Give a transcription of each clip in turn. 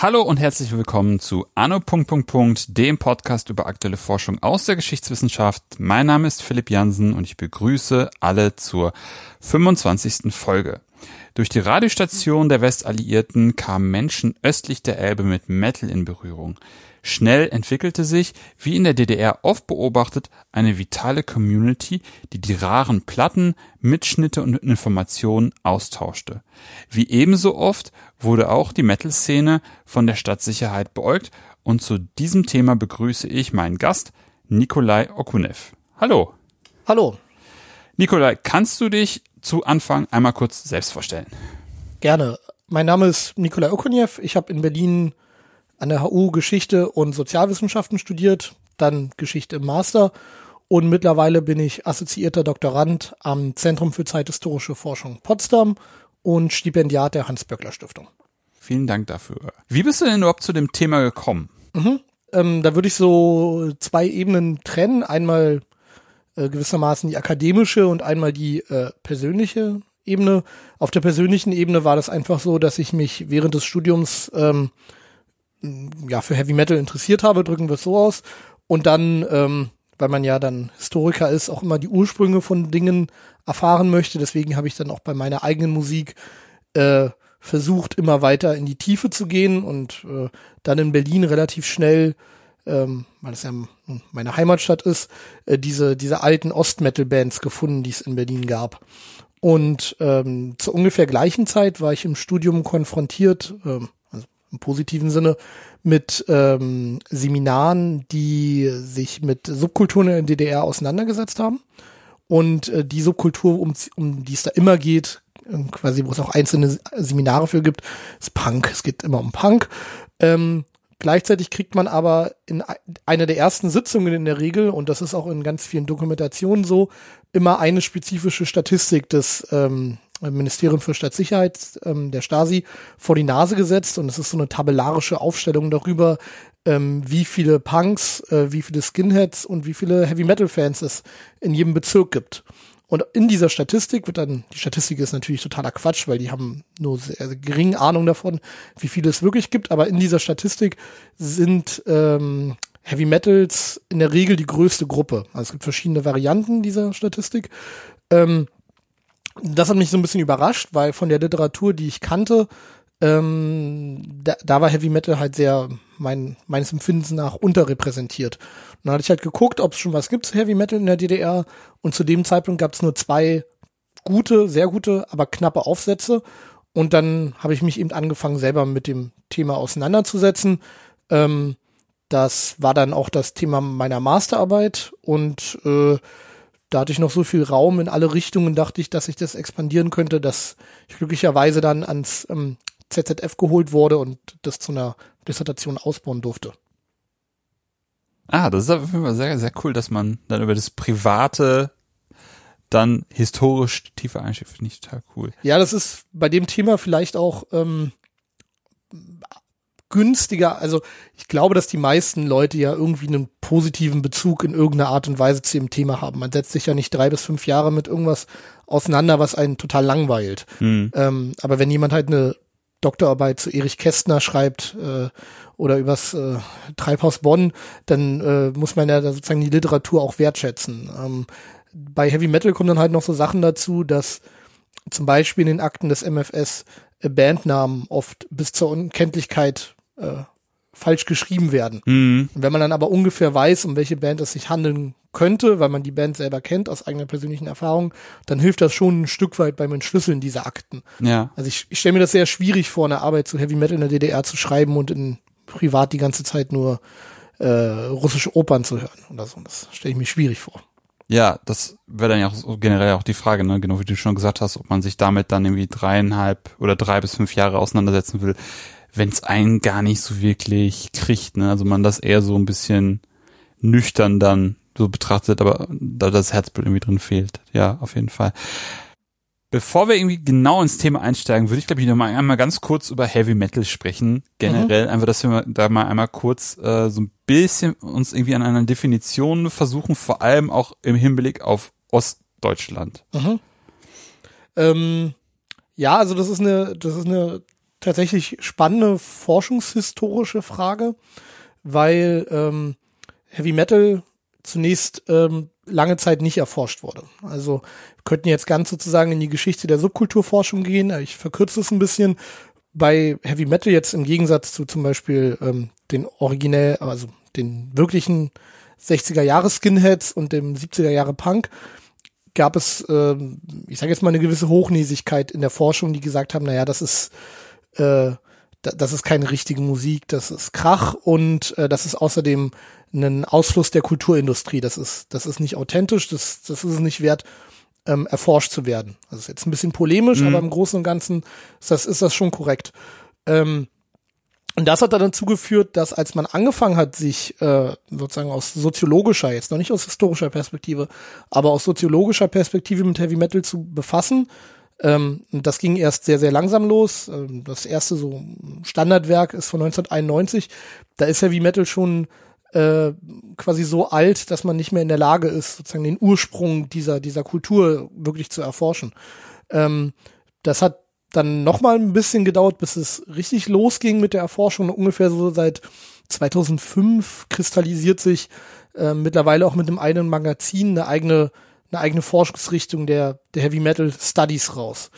Hallo und herzlich willkommen zu Anno. dem Podcast über aktuelle Forschung aus der Geschichtswissenschaft. Mein Name ist Philipp Jansen und ich begrüße alle zur 25. Folge. Durch die Radiostation der Westalliierten kamen Menschen östlich der Elbe mit Metal in Berührung. Schnell entwickelte sich, wie in der DDR oft beobachtet, eine vitale Community, die die raren Platten, Mitschnitte und Informationen austauschte. Wie ebenso oft wurde auch die Metal-Szene von der Stadtsicherheit beäugt und zu diesem Thema begrüße ich meinen Gast, Nikolai Okunev. Hallo. Hallo. Nikolai, kannst du dich zu Anfang einmal kurz selbst vorstellen? Gerne. Mein Name ist Nikolai Okunev. Ich habe in Berlin an der HU Geschichte und Sozialwissenschaften studiert, dann Geschichte im Master und mittlerweile bin ich assoziierter Doktorand am Zentrum für zeithistorische Forschung Potsdam und Stipendiat der Hans-Böckler-Stiftung. Vielen Dank dafür. Wie bist du denn überhaupt zu dem Thema gekommen? Mhm. Ähm, da würde ich so zwei Ebenen trennen. Einmal äh, gewissermaßen die akademische und einmal die äh, persönliche Ebene. Auf der persönlichen Ebene war das einfach so, dass ich mich während des Studiums ähm, ja für Heavy Metal interessiert habe, drücken wir es so aus. Und dann, ähm, weil man ja dann Historiker ist, auch immer die Ursprünge von Dingen erfahren möchte. Deswegen habe ich dann auch bei meiner eigenen Musik äh, versucht, immer weiter in die Tiefe zu gehen und äh, dann in Berlin relativ schnell, ähm, weil es ja meine Heimatstadt ist, äh, diese, diese alten Ost-Metal-Bands gefunden, die es in Berlin gab. Und ähm, zur ungefähr gleichen Zeit war ich im Studium konfrontiert, ähm, im positiven Sinne, mit ähm, Seminaren, die sich mit Subkulturen in der DDR auseinandergesetzt haben. Und äh, die Subkultur, um, um die es da immer geht, äh, quasi, wo es auch einzelne Seminare für gibt, ist Punk. Es geht immer um Punk. Ähm, gleichzeitig kriegt man aber in einer der ersten Sitzungen in der Regel, und das ist auch in ganz vielen Dokumentationen so, immer eine spezifische Statistik des ähm, Ministerium für Staatssicherheit, ähm, der Stasi, vor die Nase gesetzt und es ist so eine tabellarische Aufstellung darüber, ähm, wie viele Punks, äh, wie viele Skinheads und wie viele Heavy Metal Fans es in jedem Bezirk gibt. Und in dieser Statistik wird dann, die Statistik ist natürlich totaler Quatsch, weil die haben nur sehr, sehr geringe Ahnung davon, wie viele es wirklich gibt, aber in dieser Statistik sind ähm, Heavy Metals in der Regel die größte Gruppe. Also es gibt verschiedene Varianten dieser Statistik. Ähm, das hat mich so ein bisschen überrascht, weil von der Literatur, die ich kannte, ähm, da, da war Heavy Metal halt sehr mein, meines Empfindens nach unterrepräsentiert. Und dann hatte ich halt geguckt, ob es schon was gibt Heavy Metal in der DDR und zu dem Zeitpunkt gab es nur zwei gute, sehr gute, aber knappe Aufsätze und dann habe ich mich eben angefangen, selber mit dem Thema auseinanderzusetzen. Ähm, das war dann auch das Thema meiner Masterarbeit und äh, da hatte ich noch so viel Raum in alle Richtungen, dachte ich, dass ich das expandieren könnte, dass ich glücklicherweise dann ans ähm, ZZF geholt wurde und das zu einer Dissertation ausbauen durfte. Ah, das ist auf jeden Fall sehr, sehr cool, dass man dann über das Private dann historisch tiefer einsteigt. Finde ich total cool. Ja, das ist bei dem Thema vielleicht auch ähm, günstiger. Also ich glaube, dass die meisten Leute ja irgendwie einen positiven Bezug in irgendeiner Art und Weise zu dem Thema haben. Man setzt sich ja nicht drei bis fünf Jahre mit irgendwas auseinander, was einen total langweilt. Mhm. Ähm, aber wenn jemand halt eine Doktorarbeit zu Erich Kästner schreibt äh, oder übers äh, Treibhaus Bonn, dann äh, muss man ja sozusagen die Literatur auch wertschätzen. Ähm, bei Heavy Metal kommen dann halt noch so Sachen dazu, dass zum Beispiel in den Akten des MFS Bandnamen oft bis zur Unkenntlichkeit äh, falsch geschrieben werden. Mhm. Wenn man dann aber ungefähr weiß, um welche Band es sich handeln könnte, weil man die Band selber kennt aus eigener persönlichen Erfahrung, dann hilft das schon ein Stück weit beim Entschlüsseln dieser Akten. Ja. Also ich, ich stelle mir das sehr schwierig vor, eine Arbeit zu Heavy Metal in der DDR zu schreiben und in privat die ganze Zeit nur äh, russische Opern zu hören oder so. Das stelle ich mir schwierig vor. Ja, das wäre dann ja auch generell auch die Frage, ne? genau wie du schon gesagt hast, ob man sich damit dann irgendwie dreieinhalb oder drei bis fünf Jahre auseinandersetzen will wenn es einen gar nicht so wirklich kriegt, ne? Also man das eher so ein bisschen nüchtern dann so betrachtet, aber da das Herzblut irgendwie drin fehlt. Ja, auf jeden Fall. Bevor wir irgendwie genau ins Thema einsteigen, würde ich glaube ich noch mal einmal ganz kurz über Heavy Metal sprechen. Generell mhm. einfach, dass wir da mal einmal kurz äh, so ein bisschen uns irgendwie an einer Definition versuchen, vor allem auch im Hinblick auf Ostdeutschland. Mhm. Ähm, ja, also das ist eine, das ist eine tatsächlich spannende forschungshistorische Frage, weil ähm, Heavy Metal zunächst ähm, lange Zeit nicht erforscht wurde. Also könnten jetzt ganz sozusagen in die Geschichte der Subkulturforschung gehen. Ich verkürze es ein bisschen. Bei Heavy Metal jetzt im Gegensatz zu zum Beispiel ähm, den originell, also den wirklichen 60er Jahre Skinheads und dem 70er Jahre Punk gab es, ähm, ich sage jetzt mal eine gewisse Hochnäsigkeit in der Forschung, die gesagt haben, naja, das ist äh, das ist keine richtige Musik, das ist Krach und äh, das ist außerdem ein Ausfluss der Kulturindustrie. Das ist, das ist nicht authentisch, das, das ist es nicht wert, ähm, erforscht zu werden. Das ist jetzt ein bisschen polemisch, mhm. aber im Großen und Ganzen ist das, ist das schon korrekt. Ähm, und das hat dann dazu geführt, dass als man angefangen hat, sich äh, sozusagen aus soziologischer, jetzt noch nicht aus historischer Perspektive, aber aus soziologischer Perspektive mit Heavy Metal zu befassen, ähm, das ging erst sehr, sehr langsam los. Ähm, das erste so Standardwerk ist von 1991. Da ist Heavy Metal schon äh, quasi so alt, dass man nicht mehr in der Lage ist, sozusagen den Ursprung dieser, dieser Kultur wirklich zu erforschen. Ähm, das hat dann noch mal ein bisschen gedauert, bis es richtig losging mit der Erforschung. Ungefähr so seit 2005 kristallisiert sich äh, mittlerweile auch mit einem eigenen Magazin eine eigene eine eigene Forschungsrichtung der, der Heavy Metal Studies raus.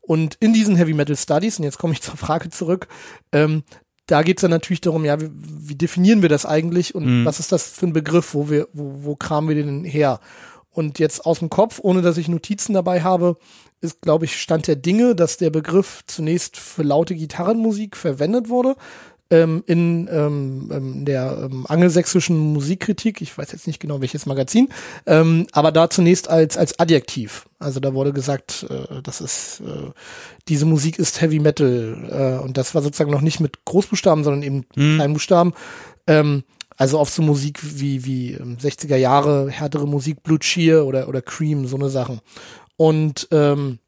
Und in diesen Heavy Metal Studies, und jetzt komme ich zur Frage zurück, ähm, da geht's dann natürlich darum, ja, wie, wie definieren wir das eigentlich und mhm. was ist das für ein Begriff, wo wir, wo, wo kramen wir den her? Und jetzt aus dem Kopf, ohne dass ich Notizen dabei habe, ist, glaube ich, Stand der Dinge, dass der Begriff zunächst für laute Gitarrenmusik verwendet wurde, ähm, in ähm, ähm, der ähm, angelsächsischen Musikkritik, ich weiß jetzt nicht genau welches Magazin, ähm, aber da zunächst als als Adjektiv. Also da wurde gesagt, äh, das ist äh, diese Musik ist Heavy Metal äh, und das war sozusagen noch nicht mit Großbuchstaben, sondern eben mhm. Kleinbuchstaben. Ähm, also auf so Musik wie wie 60er ähm, Jahre härtere Musik, Blue Cheer oder oder Cream, so eine Sachen. Und ähm,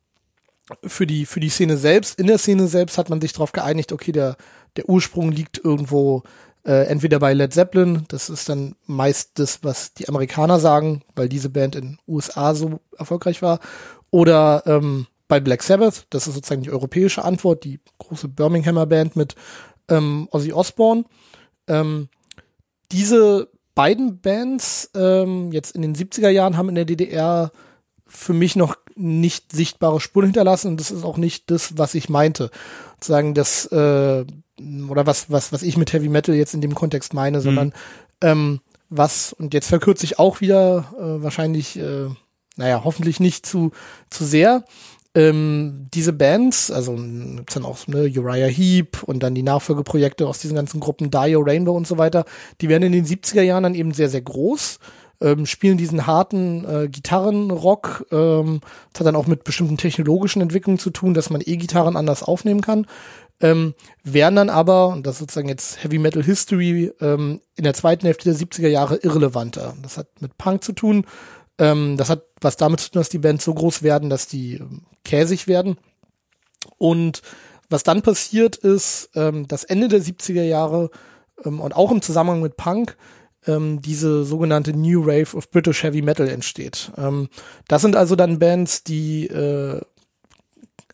für die für die Szene selbst, in der Szene selbst hat man sich darauf geeinigt, okay, der der Ursprung liegt irgendwo äh, entweder bei Led Zeppelin, das ist dann meist das, was die Amerikaner sagen, weil diese Band in USA so erfolgreich war, oder ähm, bei Black Sabbath, das ist sozusagen die europäische Antwort, die große Birminghamer Band mit ähm, Ozzy Osbourne. Ähm, diese beiden Bands ähm, jetzt in den 70er Jahren haben in der DDR für mich noch nicht sichtbare Spuren hinterlassen und das ist auch nicht das, was ich meinte. Sagen, dass äh, oder was, was, was ich mit Heavy Metal jetzt in dem Kontext meine, sondern mhm. ähm, was, und jetzt verkürze ich auch wieder, äh, wahrscheinlich, äh, naja, hoffentlich nicht zu, zu sehr. Ähm, diese Bands, also gibt's dann auch ne, Uriah Heep und dann die Nachfolgeprojekte aus diesen ganzen Gruppen Dio, Rainbow und so weiter, die werden in den 70er Jahren dann eben sehr, sehr groß. Ähm, spielen diesen harten äh, Gitarrenrock. Ähm, das hat dann auch mit bestimmten technologischen Entwicklungen zu tun, dass man E-Gitarren anders aufnehmen kann ähm, wären dann aber, und das ist sozusagen jetzt Heavy Metal History, ähm, in der zweiten Hälfte der 70er Jahre irrelevanter. Das hat mit Punk zu tun. Ähm, das hat was damit zu tun, dass die Bands so groß werden, dass die ähm, käsig werden. Und was dann passiert ist, ähm, das Ende der 70er Jahre ähm, und auch im Zusammenhang mit Punk ähm, diese sogenannte New Wave of British Heavy Metal entsteht. Ähm, das sind also dann Bands, die äh,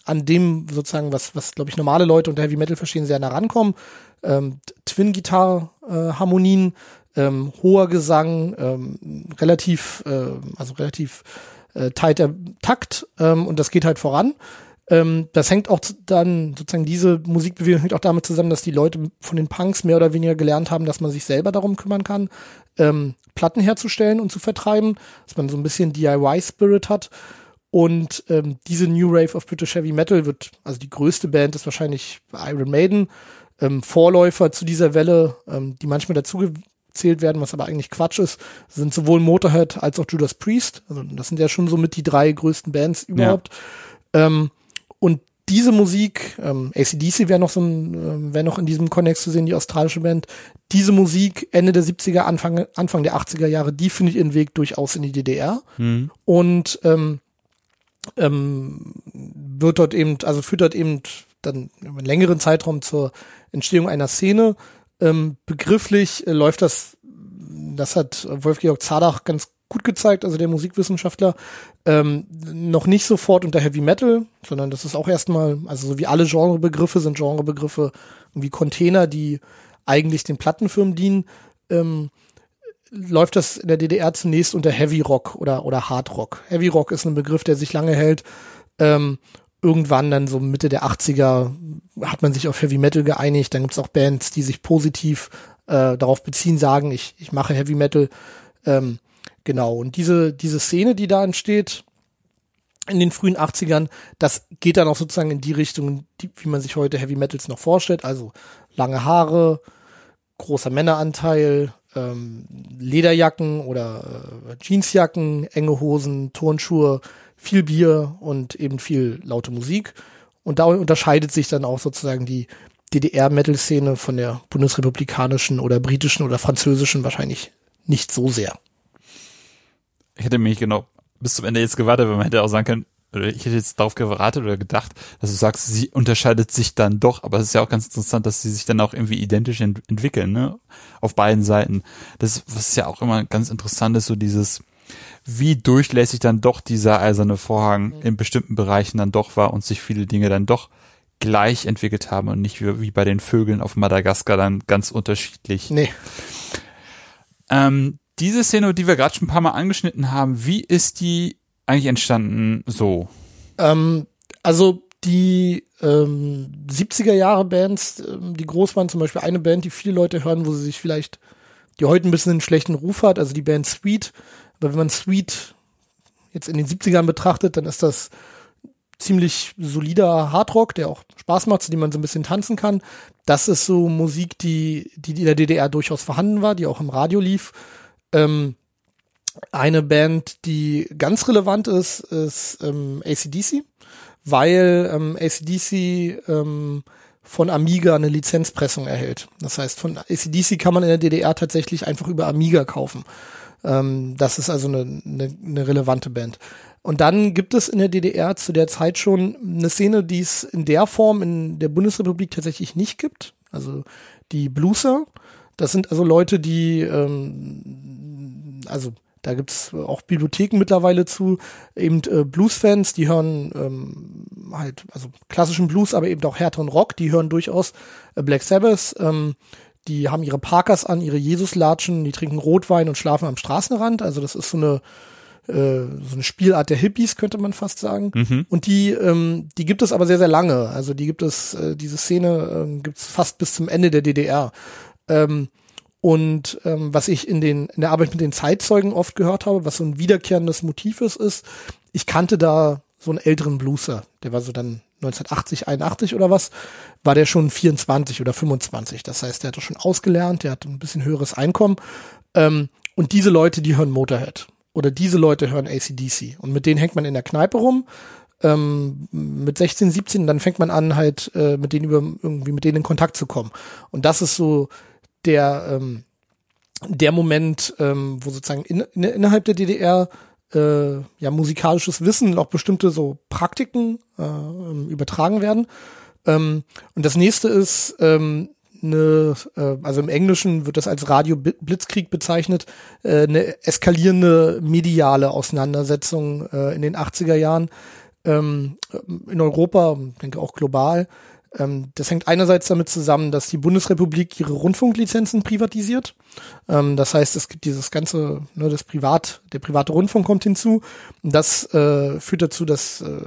an dem sozusagen, was, was glaube ich, normale Leute unter Heavy Metal verstehen, sehr nah rankommen. Ähm, Twin-Gitarre-Harmonien, äh, ähm, hoher Gesang, ähm, relativ, äh, also relativ äh, tighter Takt ähm, und das geht halt voran. Ähm, das hängt auch dann, sozusagen diese Musikbewegung hängt auch damit zusammen, dass die Leute von den Punks mehr oder weniger gelernt haben, dass man sich selber darum kümmern kann, ähm, Platten herzustellen und zu vertreiben, dass man so ein bisschen DIY-Spirit hat. Und ähm, diese New Rave of British Heavy Metal wird, also die größte Band ist wahrscheinlich Iron Maiden, ähm, Vorläufer zu dieser Welle, ähm, die manchmal dazugezählt werden, was aber eigentlich Quatsch ist, sind sowohl Motorhead als auch Judas Priest. Also das sind ja schon so mit die drei größten Bands überhaupt. Ja. Ähm, und diese Musik, ähm, ACDC wäre noch so ein, äh, wäre noch in diesem Kontext zu sehen, die australische Band. Diese Musik Ende der 70er, Anfang, Anfang der 80er Jahre, die findet ihren Weg durchaus in die DDR. Mhm. Und ähm, ähm, wird dort eben, also führt dort eben dann über einen längeren Zeitraum zur Entstehung einer Szene. Ähm, begrifflich äh, läuft das, das hat Wolf-Georg Zadach ganz gut gezeigt, also der Musikwissenschaftler, ähm, noch nicht sofort unter Heavy Metal, sondern das ist auch erstmal, also so wie alle Genrebegriffe sind Genrebegriffe wie Container, die eigentlich den Plattenfirmen dienen, ähm, läuft das in der DDR zunächst unter Heavy Rock oder, oder Hard Rock. Heavy Rock ist ein Begriff, der sich lange hält. Ähm, irgendwann dann so Mitte der 80er hat man sich auf Heavy Metal geeinigt. Dann gibt's auch Bands, die sich positiv äh, darauf beziehen, sagen, ich, ich mache Heavy Metal. Ähm, genau. Und diese, diese Szene, die da entsteht, in den frühen 80ern, das geht dann auch sozusagen in die Richtung, die, wie man sich heute Heavy Metals noch vorstellt. Also lange Haare, großer Männeranteil, ähm, Lederjacken oder äh, Jeansjacken, enge Hosen, Turnschuhe, viel Bier und eben viel laute Musik. Und da unterscheidet sich dann auch sozusagen die DDR-Metal-Szene von der bundesrepublikanischen oder britischen oder französischen wahrscheinlich nicht so sehr. Ich hätte mich genau bis zum Ende jetzt gewartet, weil man hätte auch sagen können, oder ich hätte jetzt darauf geratet oder gedacht, dass du sagst, sie unterscheidet sich dann doch, aber es ist ja auch ganz interessant, dass sie sich dann auch irgendwie identisch ent entwickeln, ne? Auf beiden Seiten. Das, was ja auch immer ganz interessant ist, so dieses, wie durchlässig dann doch dieser eiserne Vorhang mhm. in bestimmten Bereichen dann doch war und sich viele Dinge dann doch gleich entwickelt haben und nicht wie, wie bei den Vögeln auf Madagaskar dann ganz unterschiedlich. Nee. Ähm, diese Szene, die wir gerade schon ein paar Mal angeschnitten haben, wie ist die eigentlich entstanden so? Ähm, also die ähm, 70er Jahre Bands, ähm, die groß waren, zum Beispiel eine Band, die viele Leute hören, wo sie sich vielleicht, die heute ein bisschen einen schlechten Ruf hat, also die Band Sweet. Aber wenn man Sweet jetzt in den 70ern betrachtet, dann ist das ziemlich solider Hardrock, der auch Spaß macht, zu dem man so ein bisschen tanzen kann. Das ist so Musik, die, die in der DDR durchaus vorhanden war, die auch im Radio lief. Ähm, eine Band, die ganz relevant ist, ist ähm, ACDC, weil ähm, ACDC ähm, von Amiga eine Lizenzpressung erhält. Das heißt, von ACDC kann man in der DDR tatsächlich einfach über Amiga kaufen. Ähm, das ist also eine, eine, eine relevante Band. Und dann gibt es in der DDR zu der Zeit schon eine Szene, die es in der Form in der Bundesrepublik tatsächlich nicht gibt. Also die Blueser. Das sind also Leute, die ähm, also da gibt's auch Bibliotheken mittlerweile zu, eben äh, Blues-Fans, die hören ähm, halt, also klassischen Blues, aber eben auch härteren Rock, die hören durchaus äh, Black Sabbath, ähm, die haben ihre Parkers an, ihre Jesuslatschen, die trinken Rotwein und schlafen am Straßenrand. Also das ist so eine äh, so eine Spielart der Hippies, könnte man fast sagen. Mhm. Und die, ähm, die gibt es aber sehr, sehr lange. Also die gibt es, äh, diese Szene äh, gibt es fast bis zum Ende der DDR. Ähm, und ähm, was ich in, den, in der Arbeit mit den Zeitzeugen oft gehört habe, was so ein wiederkehrendes Motiv ist, ist, ich kannte da so einen älteren Blueser, der war so dann 1980, 81 oder was, war der schon 24 oder 25. Das heißt, der hatte schon ausgelernt, der hat ein bisschen höheres Einkommen. Ähm, und diese Leute, die hören Motorhead. Oder diese Leute hören ACDC. Und mit denen hängt man in der Kneipe rum. Ähm, mit 16, 17, dann fängt man an, halt äh, mit denen über irgendwie mit denen in Kontakt zu kommen. Und das ist so der, ähm, der Moment, ähm, wo sozusagen in, in, innerhalb der DDR äh, ja musikalisches Wissen, auch bestimmte so Praktiken äh, übertragen werden. Ähm, und das nächste ist ähm, eine, äh, also im Englischen wird das als Radio Blitzkrieg bezeichnet, äh, eine eskalierende mediale Auseinandersetzung äh, in den 80er Jahren ähm, in Europa, denke auch global, ähm, das hängt einerseits damit zusammen, dass die Bundesrepublik ihre Rundfunklizenzen privatisiert. Ähm, das heißt, es gibt dieses ganze, ne, das Privat, der private Rundfunk kommt hinzu. Das äh, führt dazu, dass äh,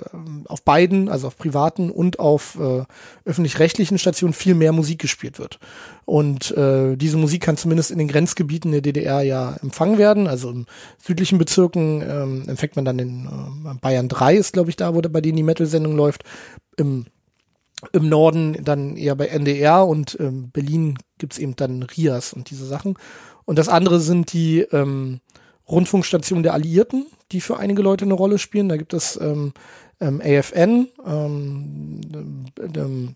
auf beiden, also auf privaten und auf äh, öffentlich-rechtlichen Stationen viel mehr Musik gespielt wird. Und äh, diese Musik kann zumindest in den Grenzgebieten der DDR ja empfangen werden. Also in südlichen Bezirken ähm, empfängt man dann in äh, Bayern 3 ist, glaube ich, da, wo bei denen die Metal-Sendung läuft. Im im Norden dann eher bei NDR und ähm, Berlin gibt's eben dann RIAS und diese Sachen. Und das andere sind die ähm, Rundfunkstationen der Alliierten, die für einige Leute eine Rolle spielen. Da gibt es ähm, ähm, AFN, ähm, ähm,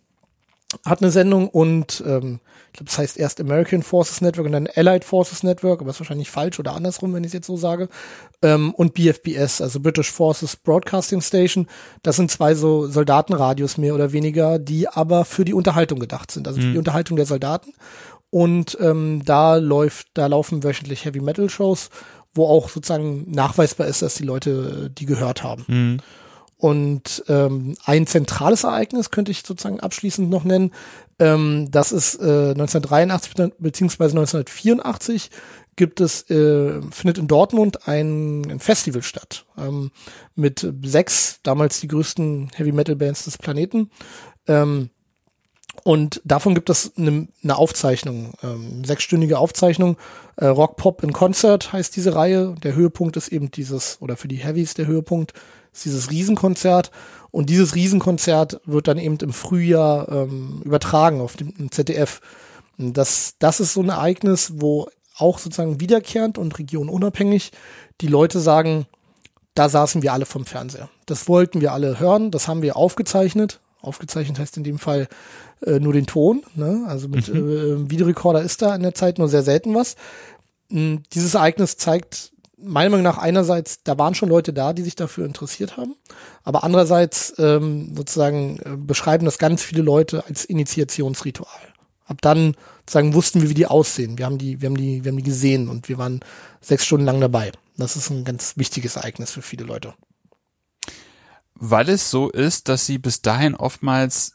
hat eine Sendung und ähm, ich glaube, das heißt erst American Forces Network und dann Allied Forces Network, aber ist wahrscheinlich falsch oder andersrum, wenn ich es jetzt so sage. Ähm, und BFBS, also British Forces Broadcasting Station. Das sind zwei so Soldatenradios mehr oder weniger, die aber für die Unterhaltung gedacht sind, also für die Unterhaltung der Soldaten. Und ähm, da läuft, da laufen wöchentlich Heavy Metal Shows, wo auch sozusagen nachweisbar ist, dass die Leute äh, die gehört haben. Und ähm, ein zentrales Ereignis könnte ich sozusagen abschließend noch nennen. Ähm, das ist äh, 1983 beziehungsweise 1984 gibt es, äh, findet in Dortmund ein, ein Festival statt ähm, mit sechs, damals die größten Heavy Metal Bands des Planeten. Ähm, und davon gibt es eine, eine Aufzeichnung, ähm, sechsstündige Aufzeichnung. Äh, Rock Pop in Concert heißt diese Reihe. Der Höhepunkt ist eben dieses, oder für die Heavies der Höhepunkt, ist dieses Riesenkonzert. Und dieses Riesenkonzert wird dann eben im Frühjahr ähm, übertragen auf dem ZDF. Das, das ist so ein Ereignis, wo auch sozusagen wiederkehrend und regionunabhängig die Leute sagen, da saßen wir alle vom Fernseher. Das wollten wir alle hören, das haben wir aufgezeichnet. Aufgezeichnet heißt in dem Fall äh, nur den Ton. Ne? Also mit äh, Videorekorder ist da in der Zeit nur sehr selten was. Mm, Dieses Ereignis zeigt meiner Meinung nach einerseits, da waren schon Leute da, die sich dafür interessiert haben, aber andererseits ähm, sozusagen äh, beschreiben das ganz viele Leute als Initiationsritual. Ab dann sozusagen wussten wir, wie die aussehen. Wir haben die, wir haben die, wir haben die gesehen und wir waren sechs Stunden lang dabei. Das ist ein ganz wichtiges Ereignis für viele Leute. Weil es so ist, dass sie bis dahin oftmals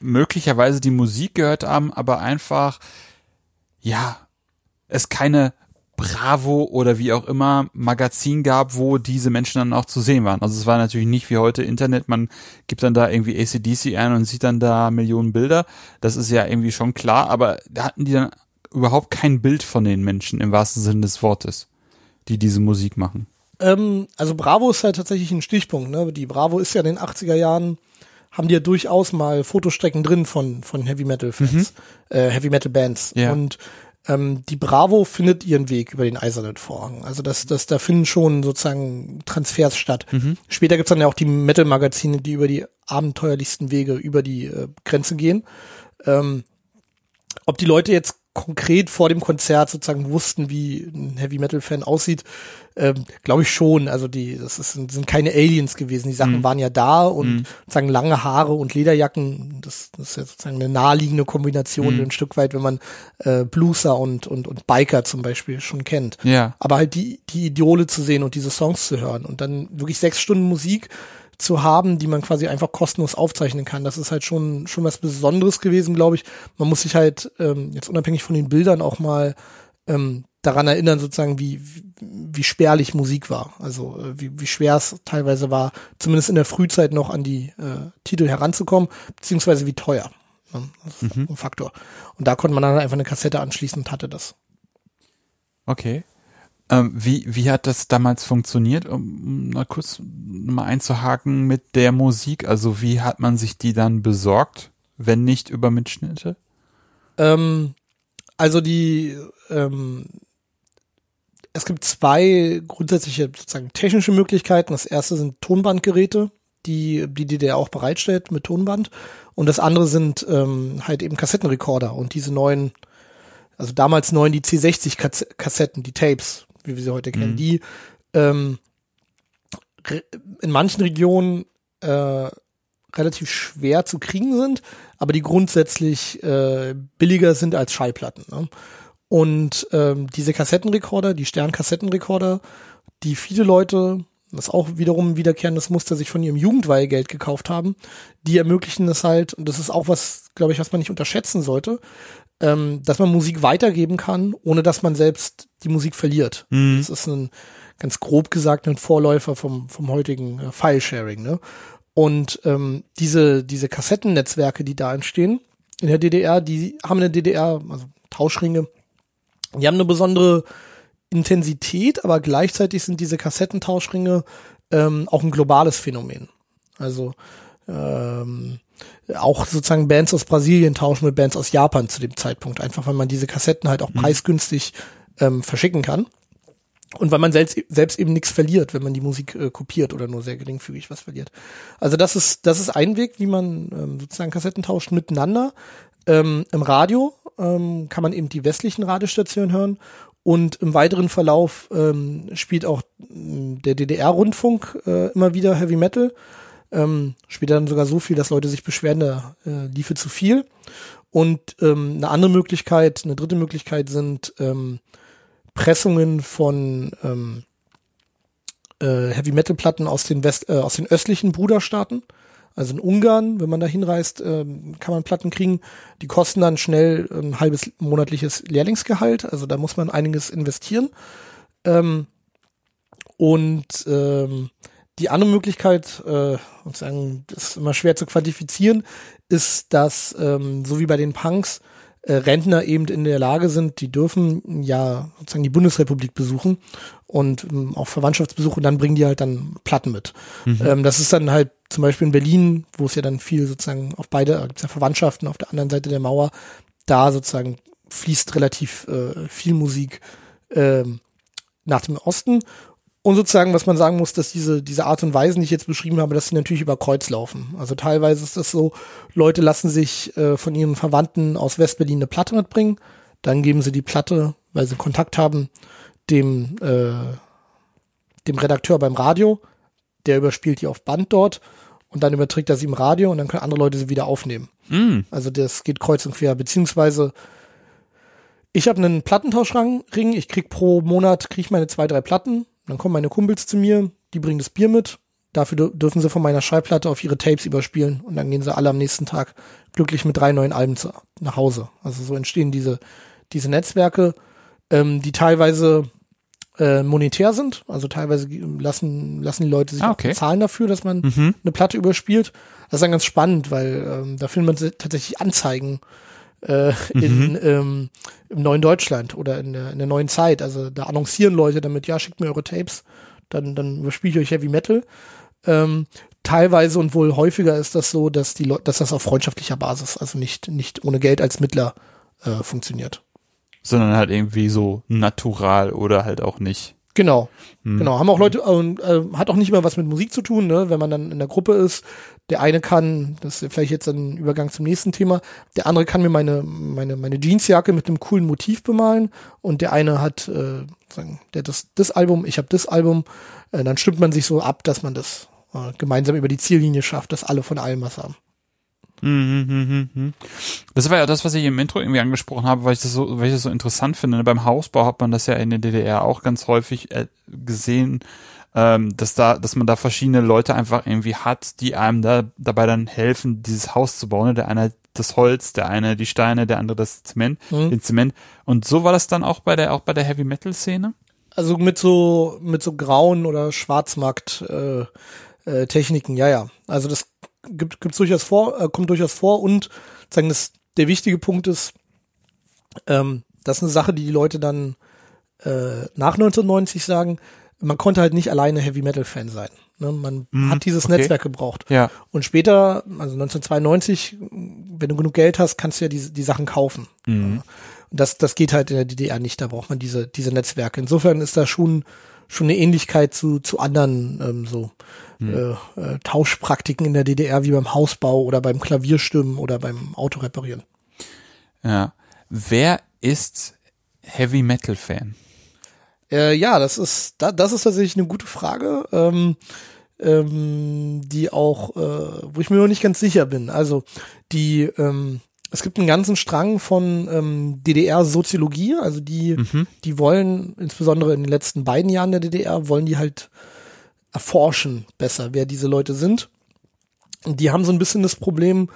möglicherweise die Musik gehört haben, aber einfach, ja, es keine Bravo oder wie auch immer Magazin gab, wo diese Menschen dann auch zu sehen waren. Also es war natürlich nicht wie heute Internet, man gibt dann da irgendwie ACDC ein und sieht dann da Millionen Bilder. Das ist ja irgendwie schon klar, aber da hatten die dann überhaupt kein Bild von den Menschen im wahrsten Sinne des Wortes, die diese Musik machen. Ähm, also Bravo ist halt tatsächlich ein Stichpunkt. Ne? Die Bravo ist ja in den 80er Jahren, haben die ja durchaus mal Fotostrecken drin von, von Heavy Metal Fans, äh, Heavy Metal Bands. Ja. Und ähm, die Bravo findet ihren Weg über den eisernen Vorhang. Also das, das, da finden schon sozusagen Transfers statt. Später gibt's dann ja auch die Metal-Magazine, die über die abenteuerlichsten Wege über die äh, Grenze gehen. Ähm, ob die Leute jetzt konkret vor dem Konzert sozusagen wussten, wie ein Heavy Metal Fan aussieht, ähm, glaube ich schon. Also die, das ist, sind keine Aliens gewesen. Die Sachen waren ja da und sozusagen lange Haare und Lederjacken. Das, das ist ja sozusagen eine naheliegende Kombination ein Stück weit, wenn man äh, Blueser und und und Biker zum Beispiel schon kennt. Ja. Aber halt die die Idole zu sehen und diese Songs zu hören und dann wirklich sechs Stunden Musik zu haben, die man quasi einfach kostenlos aufzeichnen kann. Das ist halt schon schon was Besonderes gewesen, glaube ich. Man muss sich halt ähm, jetzt unabhängig von den Bildern auch mal ähm, daran erinnern, sozusagen, wie, wie, spärlich Musik war. Also äh, wie, wie schwer es teilweise war, zumindest in der Frühzeit noch an die äh, Titel heranzukommen, beziehungsweise wie teuer. Ne? Das ist ein Faktor. Und da konnte man dann einfach eine Kassette anschließen und hatte das. Okay. Ähm, wie, wie hat das damals funktioniert, um mal kurz mal einzuhaken mit der Musik? Also wie hat man sich die dann besorgt, wenn nicht über Mitschnitte? Ähm, also die, ähm, es gibt zwei grundsätzliche sozusagen technische Möglichkeiten. Das erste sind Tonbandgeräte, die die DDR auch bereitstellt mit Tonband. Und das andere sind ähm, halt eben Kassettenrekorder und diese neuen, also damals neuen die C60-Kassetten, die Tapes, wie wir sie heute kennen, die ähm, in manchen Regionen äh, relativ schwer zu kriegen sind, aber die grundsätzlich äh, billiger sind als Schallplatten. Ne? Und ähm, diese Kassettenrekorder, die Stern-Kassettenrekorder, die viele Leute, das ist auch wiederum ein wiederkehrendes Muster, sich von ihrem Jugendweihgeld gekauft haben, die ermöglichen es halt, und das ist auch was, glaube ich, was man nicht unterschätzen sollte, ähm, dass man Musik weitergeben kann, ohne dass man selbst die Musik verliert. Das ist ein, ganz grob gesagt, ein Vorläufer vom, vom heutigen äh, File-Sharing. Ne? Und ähm, diese, diese Kassettennetzwerke, die da entstehen in der DDR, die haben in der DDR, also Tauschringe, die haben eine besondere Intensität, aber gleichzeitig sind diese Kassettentauschringe ähm, auch ein globales Phänomen. Also ähm, auch sozusagen Bands aus Brasilien tauschen mit Bands aus Japan zu dem Zeitpunkt, einfach weil man diese Kassetten halt auch preisgünstig ähm, verschicken kann. Und weil man selbst, selbst eben nichts verliert, wenn man die Musik äh, kopiert oder nur sehr geringfügig was verliert. Also das ist, das ist ein Weg, wie man ähm, sozusagen Kassetten tauscht miteinander. Ähm, Im Radio ähm, kann man eben die westlichen Radiostationen hören und im weiteren Verlauf ähm, spielt auch ähm, der DDR-Rundfunk äh, immer wieder Heavy Metal. Ähm, spielt dann sogar so viel, dass Leute sich beschweren, da äh, liefe zu viel. Und ähm, eine andere Möglichkeit, eine dritte Möglichkeit sind ähm, Pressungen von ähm, äh, Heavy Metal Platten aus den West, äh, aus den östlichen Bruderstaaten. Also in Ungarn, wenn man da hinreist, ähm, kann man Platten kriegen. Die kosten dann schnell ein halbes monatliches Lehrlingsgehalt. Also da muss man einiges investieren. Ähm, und ähm, die andere Möglichkeit, äh, sozusagen, das ist immer schwer zu quantifizieren, ist, dass ähm, so wie bei den Punks äh, Rentner eben in der Lage sind, die dürfen ja sozusagen die Bundesrepublik besuchen und ähm, auch Verwandtschaftsbesuche und dann bringen die halt dann Platten mit. Mhm. Ähm, das ist dann halt zum Beispiel in Berlin, wo es ja dann viel sozusagen auf beide, gibt es ja Verwandtschaften auf der anderen Seite der Mauer, da sozusagen fließt relativ äh, viel Musik äh, nach dem Osten und sozusagen, was man sagen muss, dass diese, diese Art und Weise, die ich jetzt beschrieben habe, dass sie natürlich über Kreuz laufen. Also teilweise ist das so, Leute lassen sich äh, von ihren Verwandten aus Westberlin eine Platte mitbringen, dann geben sie die Platte, weil sie Kontakt haben, dem, äh, dem Redakteur beim Radio, der überspielt die auf Band dort und dann überträgt er sie im Radio und dann können andere Leute sie wieder aufnehmen. Mm. Also das geht kreuz und quer, beziehungsweise ich habe einen Plattentauschring, ich krieg pro Monat krieg ich meine zwei, drei Platten dann kommen meine Kumpels zu mir, die bringen das Bier mit. Dafür dürfen sie von meiner Schallplatte auf ihre Tapes überspielen und dann gehen sie alle am nächsten Tag glücklich mit drei neuen Alben zu, nach Hause. Also so entstehen diese, diese Netzwerke, ähm, die teilweise äh, monetär sind. Also teilweise lassen, lassen die Leute sich ah, okay. zahlen dafür, dass man mhm. eine Platte überspielt. Das ist dann ganz spannend, weil ähm, da findet man tatsächlich Anzeigen äh, mhm. in, ähm, im neuen Deutschland oder in der, in der neuen Zeit. Also da annoncieren Leute damit, ja, schickt mir eure Tapes, dann, dann überspiele ich euch Heavy Metal. Ähm, teilweise und wohl häufiger ist das so, dass die Leute, dass das auf freundschaftlicher Basis, also nicht, nicht ohne Geld als Mittler äh, funktioniert. Sondern halt irgendwie so natural oder halt auch nicht. Genau, hm. genau. Haben auch Leute, äh, hat auch nicht mehr was mit Musik zu tun, ne? wenn man dann in der Gruppe ist. Der eine kann, das ist vielleicht jetzt ein Übergang zum nächsten Thema, der andere kann mir meine, meine, meine Jeansjacke mit einem coolen Motiv bemalen und der eine hat, äh, sagen, der das, das Album, ich habe das Album. Äh, dann stimmt man sich so ab, dass man das äh, gemeinsam über die Ziellinie schafft, dass alle von allem was haben. Mhm, mhm, mhm. Das war ja das, was ich im Intro irgendwie angesprochen habe, weil ich das so, weil ich das so interessant finde. Beim Hausbau hat man das ja in der DDR auch ganz häufig äh, gesehen, ähm, dass da, dass man da verschiedene Leute einfach irgendwie hat, die einem da dabei dann helfen, dieses Haus zu bauen. Der eine das Holz, der eine die Steine, der andere das Zement, mhm. den Zement. Und so war das dann auch bei der, auch bei der Heavy Metal Szene? Also mit so, mit so grauen oder Schwarzmarkt äh, äh, Techniken, ja, ja. Also das gibt gibt's durchaus vor, äh, kommt durchaus vor und sagen, das, der wichtige Punkt ist, ähm, das ist eine Sache, die die Leute dann äh, nach 1990 sagen, man konnte halt nicht alleine Heavy Metal Fan sein. Ne? Man mm, hat dieses okay. Netzwerk gebraucht. Ja. Und später, also 1992, wenn du genug Geld hast, kannst du ja die, die Sachen kaufen. Mm. Das, das geht halt in der DDR nicht, da braucht man diese, diese Netzwerke. Insofern ist da schon, schon eine Ähnlichkeit zu, zu anderen ähm, so hm. äh, äh, Tauschpraktiken in der DDR wie beim Hausbau oder beim Klavierstimmen oder beim Autoreparieren. Ja. Wer ist Heavy Metal Fan? Äh, ja, das ist da, das ist tatsächlich eine gute Frage, ähm, ähm, die auch, äh, wo ich mir noch nicht ganz sicher bin. Also die ähm, es gibt einen ganzen Strang von ähm, DDR-Soziologie, also die, mhm. die wollen, insbesondere in den letzten beiden Jahren der DDR, wollen die halt erforschen besser, wer diese Leute sind. Und die haben so ein bisschen das Problem,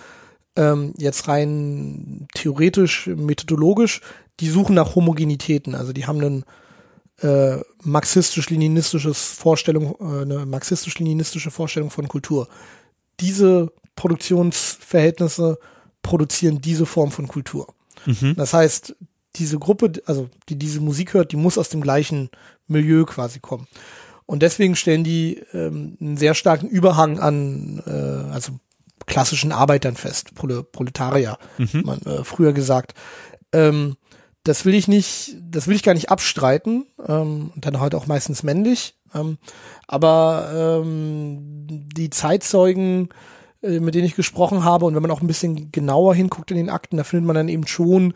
ähm, jetzt rein theoretisch, methodologisch, die suchen nach Homogenitäten. Also die haben einen äh, marxistisch-leninistisches Vorstellung, äh, eine marxistisch-leninistische Vorstellung von Kultur. Diese Produktionsverhältnisse produzieren diese Form von Kultur. Mhm. Das heißt, diese Gruppe, also die diese Musik hört, die muss aus dem gleichen Milieu quasi kommen. Und deswegen stellen die ähm, einen sehr starken Überhang an, äh, also klassischen Arbeitern fest, Prole Proletarier, mhm. man äh, früher gesagt. Ähm, das will ich nicht, das will ich gar nicht abstreiten. Ähm, und dann halt auch meistens männlich. Ähm, aber ähm, die Zeitzeugen, äh, mit denen ich gesprochen habe, und wenn man auch ein bisschen genauer hinguckt in den Akten, da findet man dann eben schon,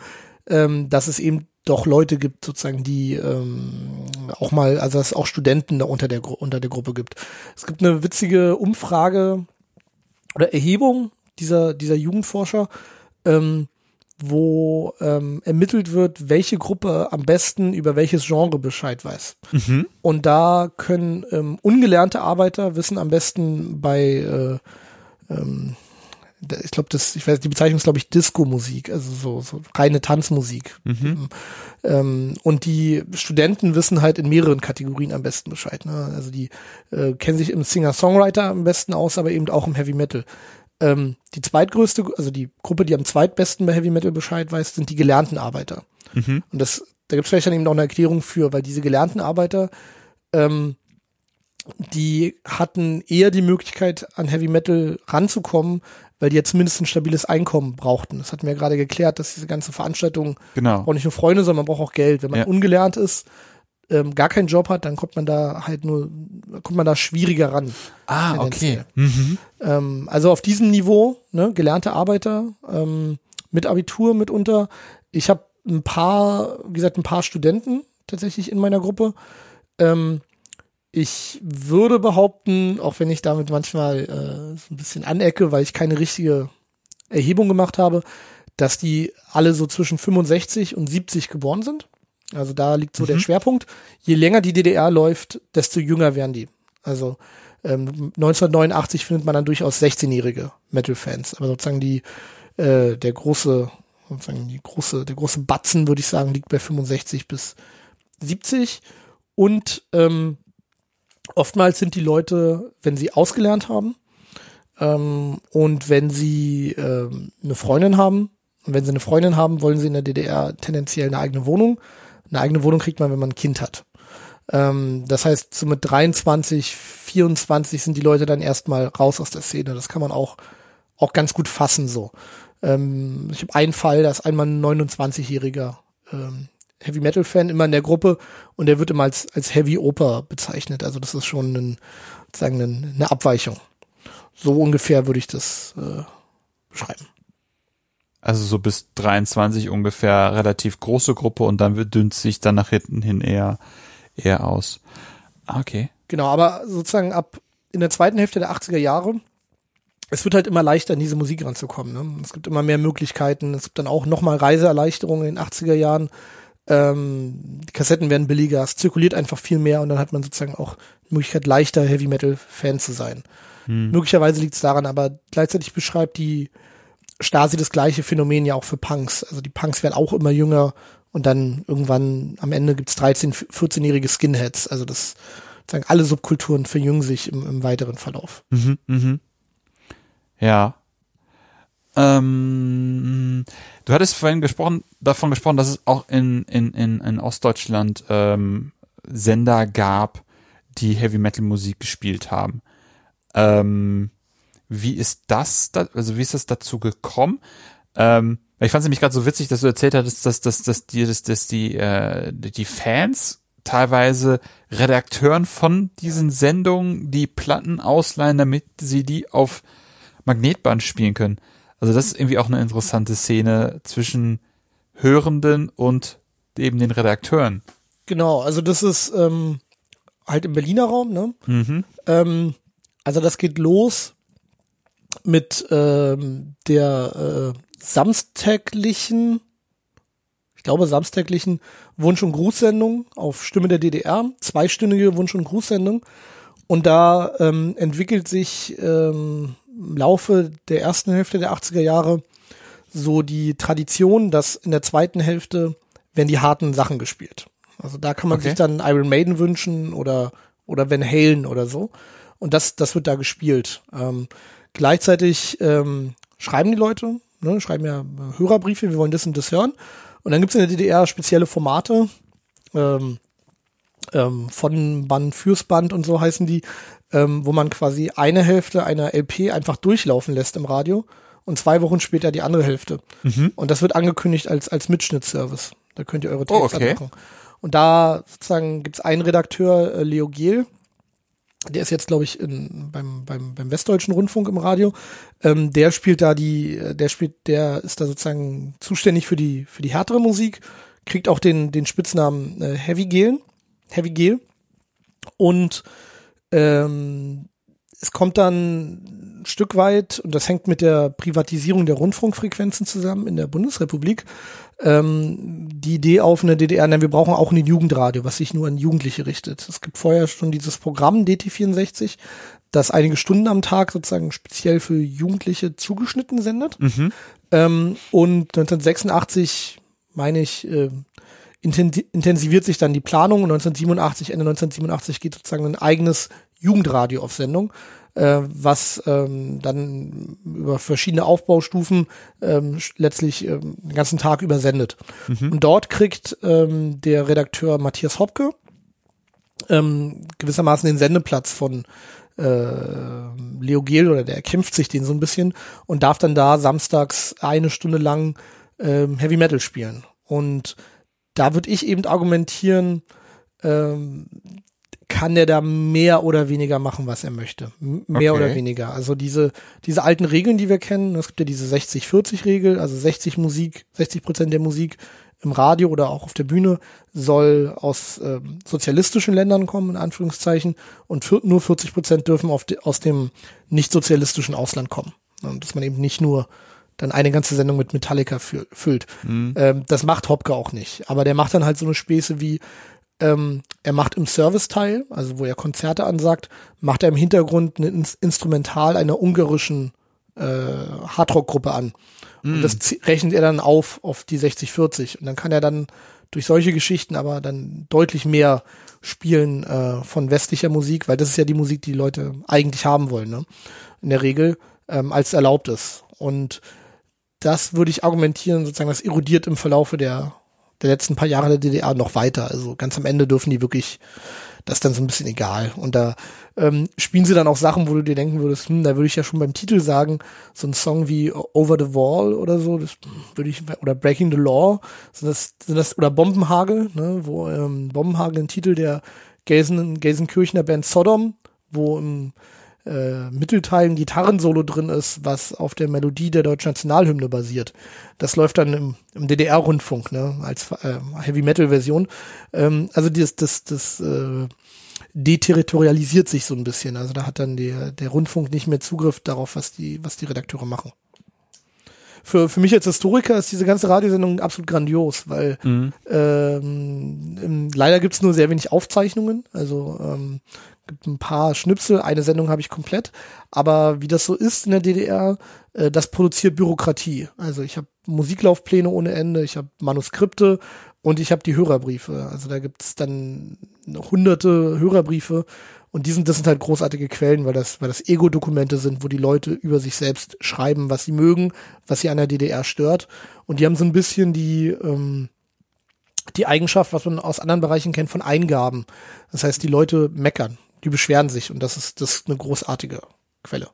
ähm, dass es eben doch Leute gibt, sozusagen, die ähm, auch mal, also dass es auch Studenten da unter der, unter der Gruppe gibt. Es gibt eine witzige Umfrage oder Erhebung dieser, dieser Jugendforscher, ähm, wo ähm, ermittelt wird, welche Gruppe am besten über welches Genre Bescheid weiß. Mhm. Und da können ähm, ungelernte Arbeiter wissen am besten bei, äh, ähm, ich glaube, das, ich weiß, die Bezeichnung ist, glaube ich, Disco-Musik, also so, so reine Tanzmusik. Mhm. Ähm, und die Studenten wissen halt in mehreren Kategorien am besten Bescheid. Ne? Also die äh, kennen sich im Singer-Songwriter am besten aus, aber eben auch im Heavy Metal. Ähm, die zweitgrößte, also die Gruppe, die am zweitbesten bei Heavy Metal Bescheid weiß, sind die gelernten Arbeiter. Mhm. Und das, da gibt es vielleicht dann eben auch eine Erklärung für, weil diese gelernten Arbeiter, ähm, die hatten eher die Möglichkeit, an Heavy Metal ranzukommen, weil die ja zumindest ein stabiles Einkommen brauchten. Das hatten wir ja gerade geklärt, dass diese ganze Veranstaltung Genau. braucht nicht nur Freunde, sondern man braucht auch Geld. Wenn man Ja. ungelernt ist, ähm, gar keinen Job hat, dann kommt man da halt nur, kommt man da schwieriger ran. Ah, okay. Mhm. Ähm, also auf diesem Niveau, ne, gelernte Arbeiter ähm, mit Abitur mitunter. Ich habe ein paar, wie gesagt, ein paar Studenten tatsächlich in meiner Gruppe. Ähm, ich würde behaupten, auch wenn ich damit manchmal äh, so ein bisschen anecke, weil ich keine richtige Erhebung gemacht habe, dass die alle so zwischen 65 und 70 geboren sind. Also da liegt so der Schwerpunkt. Je länger die DDR läuft, desto jünger werden die. Also ähm, 1989 findet man dann durchaus 16-jährige Metal-Fans. Aber sozusagen die, äh, der große, sozusagen die große, der große Batzen, würde ich sagen, liegt bei 65 bis 70. Und ähm, oftmals sind die Leute, wenn sie ausgelernt haben ähm, und wenn sie ähm, eine Freundin haben, und wenn sie eine Freundin haben, wollen sie in der DDR tendenziell eine eigene Wohnung. Eine eigene Wohnung kriegt man, wenn man ein Kind hat. Ähm, das heißt, so mit 23, 24 sind die Leute dann erstmal raus aus der Szene. Das kann man auch, auch ganz gut fassen so. Ähm, ich habe einen Fall, da ist einmal ein 29-jähriger ähm, Heavy Metal Fan immer in der Gruppe und der wird immer als, als Heavy Oper bezeichnet. Also das ist schon ein, ein, eine Abweichung. So ungefähr würde ich das äh, beschreiben. Also so bis 23 ungefähr relativ große Gruppe und dann dünnt sich dann nach hinten hin eher, eher aus. Ah, Okay. Genau, aber sozusagen ab in der zweiten Hälfte der 80er Jahre, es wird halt immer leichter, an diese Musik ranzukommen. Ne? Es gibt immer mehr Möglichkeiten. Es gibt dann auch nochmal Reiseerleichterungen in den 80er Jahren. Ähm, die Kassetten werden billiger, es zirkuliert einfach viel mehr und dann hat man sozusagen auch die Möglichkeit, leichter Heavy Metal Fan zu sein. Möglicherweise liegt es daran, aber gleichzeitig beschreibt die Stasi das gleiche Phänomen ja auch für Punks. Also die Punks werden auch immer jünger und dann irgendwann am Ende gibt's 13, 14-jährige Skinheads. Also das sagen alle Subkulturen verjüngen sich im, im weiteren Verlauf. Mhm, mhm. Ja. Ähm, du hattest vorhin gesprochen, davon gesprochen, dass es auch in, in, in, in Ostdeutschland ähm, Sender gab, die Heavy Metal Musik gespielt haben. Ähm, wie ist das, da, also wie ist das dazu gekommen? Ähm, ich fand es nämlich gerade so witzig, dass du erzählt hattest, dass, dass, dass die, dass, dass die, äh, die Fans teilweise Redakteuren von diesen Sendungen die Platten ausleihen, damit sie die auf Magnetband spielen können. Also das ist irgendwie auch eine interessante Szene zwischen Hörenden und eben den Redakteuren. Genau, also das ist ähm, halt im Berliner Raum, ne? Mhm. Ähm, also das geht los mit ähm, der äh, samstäglichen, ich glaube samstäglichen Wunsch- und Grußsendung auf Stimme der DDR, zweistündige Wunsch- und Grußsendung. Und da ähm, entwickelt sich ähm, im Laufe der ersten Hälfte der 80er Jahre so die Tradition, dass in der zweiten Hälfte werden die harten Sachen gespielt. Also da kann man Okay. sich dann Iron Maiden wünschen oder oder Van Halen oder so. Und das das wird da gespielt. Ähm, gleichzeitig ähm, schreiben die Leute, ne, schreiben ja Hörerbriefe, wir wollen das und das hören. Und dann gibt's in der DDR spezielle Formate, ähm, ähm, von Band fürs Band und so heißen die, ähm, wo man quasi eine Hälfte einer LP einfach durchlaufen lässt im Radio und zwei Wochen später die andere Hälfte. Und das wird angekündigt als, als Mitschnittservice. Da könnt ihr eure Tapes Oh, okay. machen. Und da sozusagen gibt's einen Redakteur, äh, Leo Giel, der ist jetzt, glaube ich, in, beim, beim, beim Westdeutschen Rundfunk im Radio. Ähm, der spielt da die, äh, der spielt, der ist da sozusagen zuständig für die, für die härtere Musik, kriegt auch den, den Spitznamen äh, Heavy Gel, Heavy Gel. Und ähm, es kommt dann ein Stück weit, und das hängt mit der Privatisierung der Rundfunkfrequenzen zusammen in der Bundesrepublik, ähm, die Idee auf eine DDR, nein, wir brauchen auch ein Jugendradio, was sich nur an Jugendliche richtet. Es gibt vorher schon dieses Programm DT64, das einige Stunden am Tag sozusagen speziell für Jugendliche zugeschnitten sendet. Ähm, und 1986, meine ich, äh, intensi- intensiviert sich dann die Planung und 1987, Ende 1987 geht sozusagen ein eigenes Jugendradio auf Sendung, äh, was ähm, dann über verschiedene Aufbaustufen ähm, letztlich ähm, den ganzen Tag übersendet. Und dort kriegt ähm, der Redakteur Matthias Hopke ähm, gewissermaßen den Sendeplatz von äh, Leo Gel oder der erkämpft sich den so ein bisschen und darf dann da samstags eine Stunde lang ähm, Heavy Metal spielen. Und da würde ich eben argumentieren, ähm, kann der da mehr oder weniger machen, was er möchte. M mehr Okay. oder weniger. Also diese, diese alten Regeln, die wir kennen, es gibt ja diese 60-40-Regel, also 60 Musik, 60 Prozent der Musik im Radio oder auch auf der Bühne soll aus ähm, sozialistischen Ländern kommen, in Anführungszeichen, und nur 40 Prozent dürfen de, aus dem nicht-sozialistischen Ausland kommen. Und dass man eben nicht nur dann eine ganze Sendung mit Metallica fü füllt. Ähm, das macht Hopke auch nicht. Aber der macht dann halt so eine Späße wie, ähm, er macht im Service-Teil, also wo er Konzerte ansagt, macht er im Hintergrund ein Ins Instrumental einer ungarischen äh, Hardrock-Gruppe an. Und das zie- rechnet er dann auf auf die 60-40. Und dann kann er dann durch solche Geschichten aber dann deutlich mehr spielen äh, von westlicher Musik, weil das ist ja die Musik, die, die Leute eigentlich haben wollen, ne? in der Regel, ähm, als erlaubt ist. Und das würde ich argumentieren, sozusagen, das erodiert im Verlaufe der, der letzten paar Jahre der DDR noch weiter. Also ganz am Ende dürfen die wirklich, das ist dann so ein bisschen egal. Und da ähm, spielen sie dann auch Sachen, wo du dir denken würdest, hm, da würde ich ja schon beim Titel sagen, so ein Song wie Over the Wall oder so, das würde ich, oder Breaking the Law, sind das, sind das, oder Bombenhagel, ne, wo ähm, Bombenhagel ein Titel der Gelsen, Gelsenkirchener Band Sodom, wo im äh, Mittelteil ein Gitarrensolo drin ist, was auf der Melodie der deutschen Nationalhymne basiert. Das läuft dann im, im DDR-Rundfunk, ne, als äh, Heavy-Metal-Version. Ähm, also das, das, das äh, deterritorialisiert sich so ein bisschen. Also da hat dann der, der Rundfunk nicht mehr Zugriff darauf, was die, was die Redakteure machen. Für, für mich als Historiker ist diese ganze Radiosendung absolut grandios, weil ähm, ähm, leider gibt's nur sehr wenig Aufzeichnungen. Also ähm, gibt ein paar Schnipsel, eine Sendung habe ich komplett. Aber wie das so ist in der DDR, äh, das produziert Bürokratie. Also ich habe Musiklaufpläne ohne Ende, ich habe Manuskripte und ich habe die Hörerbriefe. Also da gibt's dann hunderte Hörerbriefe und die sind, das sind halt großartige Quellen, weil das, weil das Ego-Dokumente sind, wo die Leute über sich selbst schreiben, was sie mögen, was sie an der DDR stört. Und die haben so ein bisschen die, ähm, die Eigenschaft, was man aus anderen Bereichen kennt, von Eingaben. Das heißt, die Leute meckern, die beschweren sich und das ist, das ist eine großartige Quelle.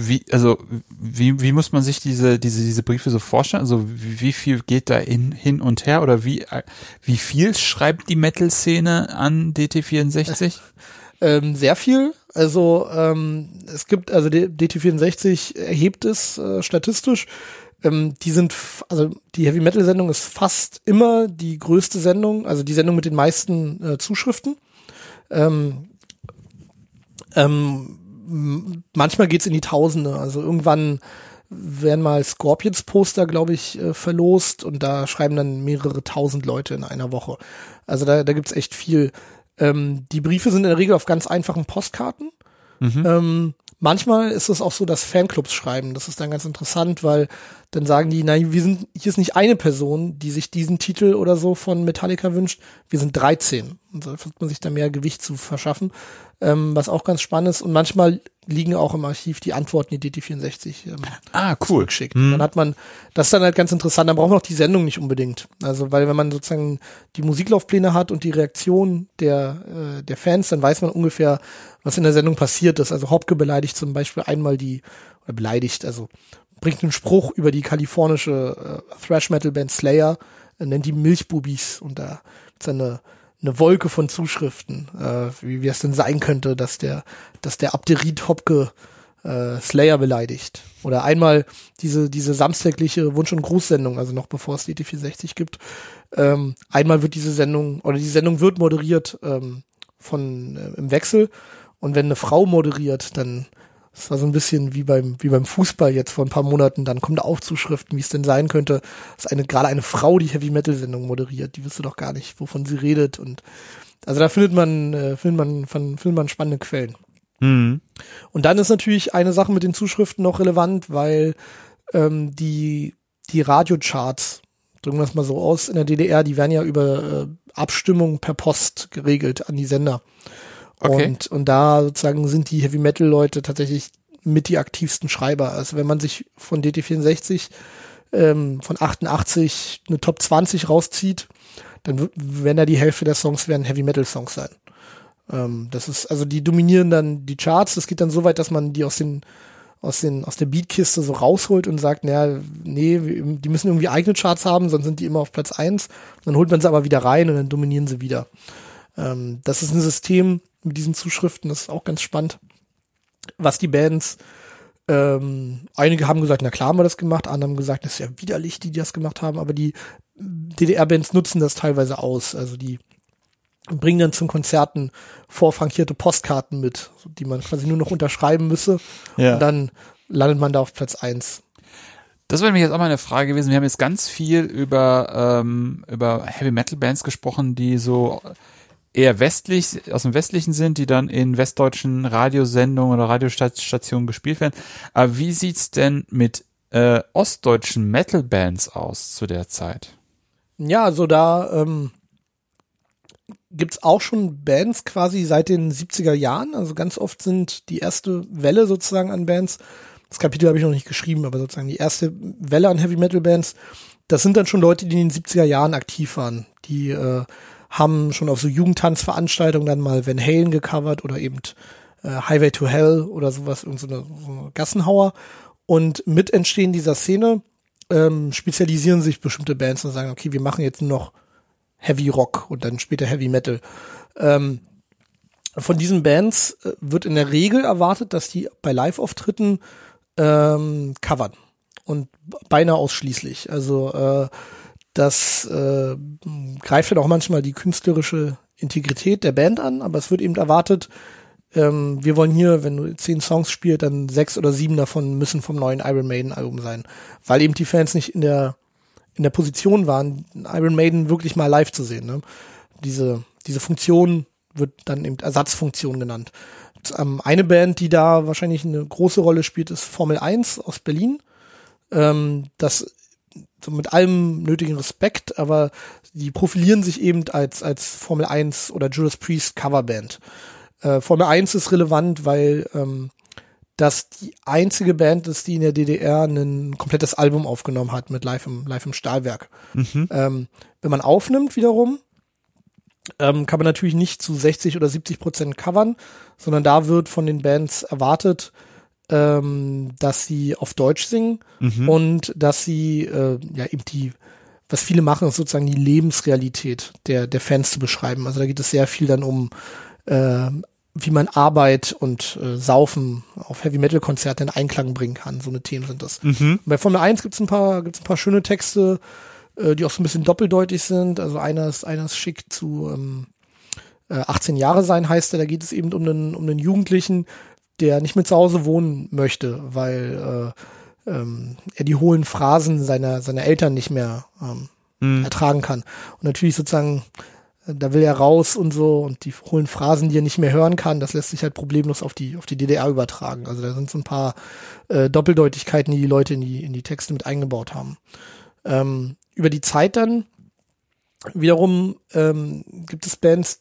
Wie, also, wie, wie muss man sich diese, diese, diese Briefe so vorstellen? Also, wie, wie viel geht da in, hin und her oder wie, äh, wie viel schreibt die Metal-Szene an DT64? Ähm, sehr viel. Also ähm, es gibt, also der DT64 erhebt es äh, statistisch. Ähm, die sind, also die Heavy Metal Sendung ist fast immer die größte Sendung, also die Sendung mit den meisten äh, Zuschriften. Ähm, ähm, manchmal geht's in die Tausende. Also irgendwann werden mal Scorpions-Poster, glaube ich, äh, verlost und da schreiben dann mehrere tausend Leute in einer Woche. Also da, da gibt's echt viel. Ähm, die Briefe sind in der Regel auf ganz einfachen Postkarten. Ähm, manchmal ist es auch so, dass Fanclubs schreiben. Das ist dann ganz interessant, weil dann sagen die, nein, wir sind, hier ist nicht eine Person, die sich diesen Titel oder so von Metallica wünscht. Wir sind 13. Und so versucht man sich da mehr Gewicht zu verschaffen, ähm, was auch ganz spannend ist. Und manchmal liegen auch im Archiv die Antworten, die DT64 ähm, Ah, cool. geschickt. Dann hat man, das ist dann halt ganz interessant, dann braucht man auch die Sendung nicht unbedingt. Also, weil wenn man sozusagen die Musiklaufpläne hat und die Reaktion der, äh, der Fans, dann weiß man ungefähr, was in der Sendung passiert ist. Also Hopke beleidigt zum Beispiel einmal die, oder beleidigt, also bringt einen Spruch über die kalifornische äh, Thrash Metal Band Slayer, er nennt die Milchbubis und da ist eine eine Wolke von Zuschriften, äh, wie, wie es denn sein könnte, dass der, dass der Abderit Hopke äh, Slayer beleidigt. Oder einmal diese, diese samstägliche Wunsch- und Grußsendung, also noch bevor es die DT460 gibt. Ähm, einmal wird diese Sendung, oder die Sendung wird moderiert ähm, von äh, im Wechsel. Und wenn eine Frau moderiert, dann das war so ein bisschen wie beim, wie beim Fußball jetzt vor ein paar Monaten, dann kommen da auch Zuschriften, wie es denn sein könnte, dass eine, gerade eine Frau die Heavy Metal Sendung moderiert, die wüsste doch gar nicht, wovon sie redet und, also da findet man, äh, findet man, findet man spannende Quellen. Mhm. Und dann ist natürlich eine Sache mit den Zuschriften noch relevant, weil ähm, die, die Radiocharts, drücken wir es mal so aus, in der DDR, die werden ja über äh, Abstimmung per Post geregelt an die Sender. Okay. Und, und da sozusagen sind die Heavy Metal Leute tatsächlich mit die aktivsten Schreiber. Also wenn man sich von DT64 ähm, von 88 eine Top 20 rauszieht, dann werden da die Hälfte der Songs werden Heavy Metal Songs sein. Ähm, das ist, also die dominieren dann die Charts. Das geht dann so weit, dass man die aus den, aus den, aus der Beatkiste so rausholt und sagt, naja, nee, die müssen irgendwie eigene Charts haben, sonst sind die immer auf Platz eins. Dann holt man sie aber wieder rein und dann dominieren sie wieder. Ähm, das ist ein System mit diesen Zuschriften, das ist auch ganz spannend. Was die Bands, ähm, einige haben gesagt, na klar haben wir das gemacht, andere haben gesagt, das ist ja widerlich, die, die das gemacht haben, aber die DDR-Bands nutzen das teilweise aus. Also die bringen dann zum Konzerten vorfrankierte Postkarten mit, die man quasi nur noch unterschreiben müsse. Ja. Und dann landet man da auf Platz eins. Das wäre mir jetzt auch mal eine Frage gewesen. Wir haben jetzt ganz viel über, ähm, über Heavy Metal Bands gesprochen, die so eher westlich, aus dem Westlichen sind, die dann in westdeutschen Radiosendungen oder Radiostationen gespielt werden. Aber wie sieht's denn mit äh, ostdeutschen Metal Bands aus zu der Zeit? Ja, also da ähm, gibt's auch schon Bands quasi seit den 70er Jahren. Also ganz oft sind die erste Welle sozusagen an Bands, das Kapitel habe ich noch nicht geschrieben, aber sozusagen die erste Welle an Heavy Metal Bands, das sind dann schon Leute, die in den 70er Jahren aktiv waren. Die äh, haben schon auf so Jugendtanzveranstaltungen dann mal Van Halen gecovert oder eben äh, Highway to Hell oder sowas, irgend so eine, so Gassenhauer. Und mit Entstehen dieser Szene ähm, spezialisieren sich bestimmte Bands und sagen, okay, wir machen jetzt noch Heavy Rock und dann später Heavy Metal. Ähm, von diesen Bands äh, wird in der Regel erwartet, dass die bei Live-Auftritten ähm, covern. Und beinahe ausschließlich. Also äh, das äh, greift dann auch manchmal die künstlerische Integrität der Band an, aber es wird eben erwartet, ähm, wir wollen hier, wenn du zehn Songs spielst, dann sechs oder sieben davon müssen vom neuen Iron Maiden Album sein, weil eben die Fans nicht in der in der Position waren, Iron Maiden wirklich mal live zu sehen. Ne? Diese diese Funktion wird dann eben Ersatzfunktion genannt. Ähm, eine Band, die da wahrscheinlich eine große Rolle spielt, ist Formel 1 aus Berlin. Ähm, das mit allem nötigen Respekt, aber die profilieren sich eben als, als Formel 1 oder Judas Priest Coverband. Äh, Formel 1 ist relevant, weil ähm, das die einzige Band ist, die in der DDR ein komplettes Album aufgenommen hat mit Live im, Live im Stahlwerk. Ähm, wenn man aufnimmt wiederum, ähm, kann man natürlich nicht zu 60 oder 70 Prozent covern, sondern da wird von den Bands erwartet, ähm, dass sie auf Deutsch singen und dass sie äh, ja eben die, was viele machen, ist sozusagen die Lebensrealität der, der Fans zu beschreiben. Also da geht es sehr viel dann um äh, wie man Arbeit und äh, Saufen auf Heavy Metal Konzerten in Einklang bringen kann. So eine Themen sind das. Bei Formel 1 gibt's ein paar, gibt's ein paar schöne Texte, äh, die auch so ein bisschen doppeldeutig sind. Also einer ist, einer ist schick zu ähm, äh, 18 Jahre sein heißt er. Da geht es eben um einen, um einen Jugendlichen, der nicht mehr zu Hause wohnen möchte, weil äh, ähm, er die hohlen Phrasen seiner, seiner Eltern nicht mehr ähm, ertragen kann. Und natürlich sozusagen, äh, da will er raus und so und die hohlen Phrasen, die er nicht mehr hören kann, das lässt sich halt problemlos auf die, auf die DDR übertragen. Also da sind so ein paar äh, Doppeldeutigkeiten, die die Leute in die, in die Texte mit eingebaut haben. Ähm, über die Zeit dann wiederum ähm, gibt es Bands,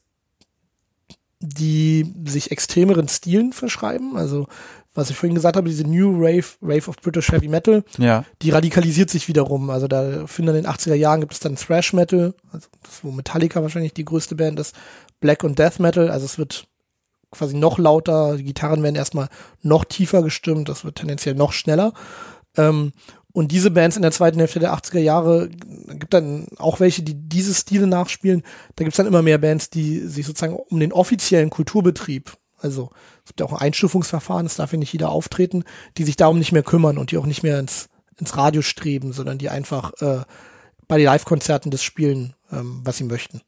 die sich extremeren Stilen verschreiben. Also was ich vorhin gesagt habe, diese New Rave, Rave of British Heavy Metal, Ja. die radikalisiert sich wiederum. Also da finden in den 80er Jahren gibt es dann Thrash Metal, also das, wo Metallica wahrscheinlich die größte Band ist, Black und Death Metal, also es wird quasi noch lauter, die Gitarren werden erstmal noch tiefer gestimmt, das wird tendenziell noch schneller. Ähm, und diese Bands in der zweiten Hälfte der 80er Jahre gibt dann auch welche, die diese Stile nachspielen. Da gibt's dann immer mehr Bands, die sich sozusagen um den offiziellen Kulturbetrieb, also es gibt ja auch ein Einstufungsverfahren, es darf ja nicht jeder auftreten, die sich darum nicht mehr kümmern und die auch nicht mehr ins, ins Radio streben, sondern die einfach äh, bei den Live-Konzerten das spielen, ähm, was sie möchten.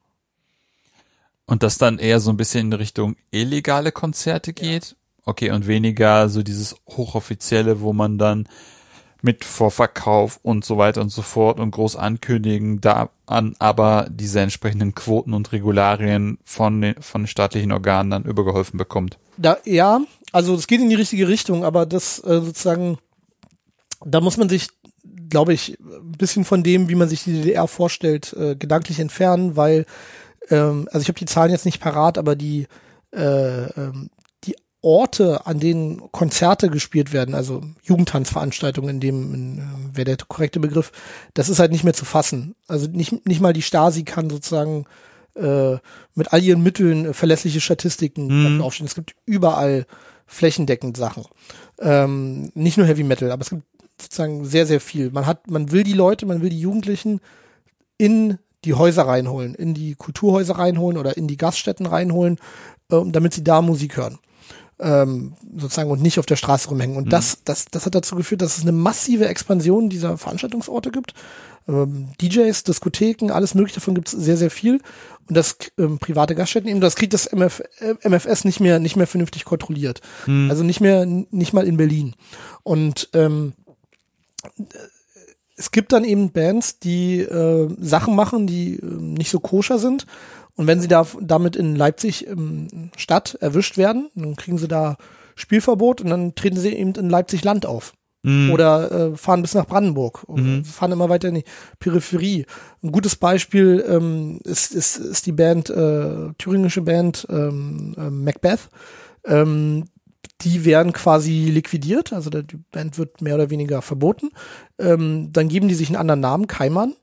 Und das dann eher so ein bisschen in Richtung illegale Konzerte geht? Ja. Okay, und weniger so dieses hochoffizielle, wo man dann mit Vorverkauf und so weiter und so fort und groß ankündigen, da an aber diese entsprechenden Quoten und Regularien von den, von den staatlichen Organen dann übergeholfen bekommt. Da, ja, also es geht in die richtige Richtung, aber das äh, sozusagen, da muss man sich, glaube ich, ein bisschen von dem, wie man sich die DDR vorstellt, äh, gedanklich entfernen, weil, ähm, also ich habe die Zahlen jetzt nicht parat, aber die äh, ähm, Orte, an denen Konzerte gespielt werden, also Jugendtanzveranstaltungen, in dem in, äh, wäre der korrekte Begriff, das ist halt nicht mehr zu fassen. Also nicht, nicht mal die Stasi kann sozusagen äh, mit all ihren Mitteln äh, verlässliche Statistiken mhm. aufstellen. Es gibt überall flächendeckend Sachen. Ähm, nicht nur Heavy Metal, aber es gibt sozusagen sehr, sehr viel. Man hat, man will die Leute, man will die Jugendlichen in die Häuser reinholen, in die Kulturhäuser reinholen oder in die Gaststätten reinholen, äh, damit sie da Musik hören ähm, sozusagen und nicht auf der Straße rumhängen. Und mhm. das, das, das hat dazu geführt, dass es eine massive Expansion dieser Veranstaltungsorte gibt. Ähm, DJs, Diskotheken, alles mögliche davon gibt es sehr, sehr viel. Und das ähm, private Gaststätten eben, das kriegt das MF, äh, MFS nicht mehr, nicht mehr vernünftig kontrolliert. Mhm. Also nicht mehr, nicht mal in Berlin. Und ähm, es gibt dann eben Bands, die äh, Sachen machen, die äh, nicht so koscher sind und wenn sie da damit in Leipzig ähm, Stadt erwischt werden, dann kriegen sie da Spielverbot und dann treten sie eben in Leipzig Land auf. Mhm. Oder äh, fahren bis nach Brandenburg, mhm. fahren immer weiter in die Peripherie. Ein gutes Beispiel ähm, ist, ist, ist die Band, äh, thüringische Band ähm, äh, Macbeth. Ähm, die werden quasi liquidiert, also die Band wird mehr oder weniger verboten. Ähm, dann geben die sich einen anderen Namen, Keimann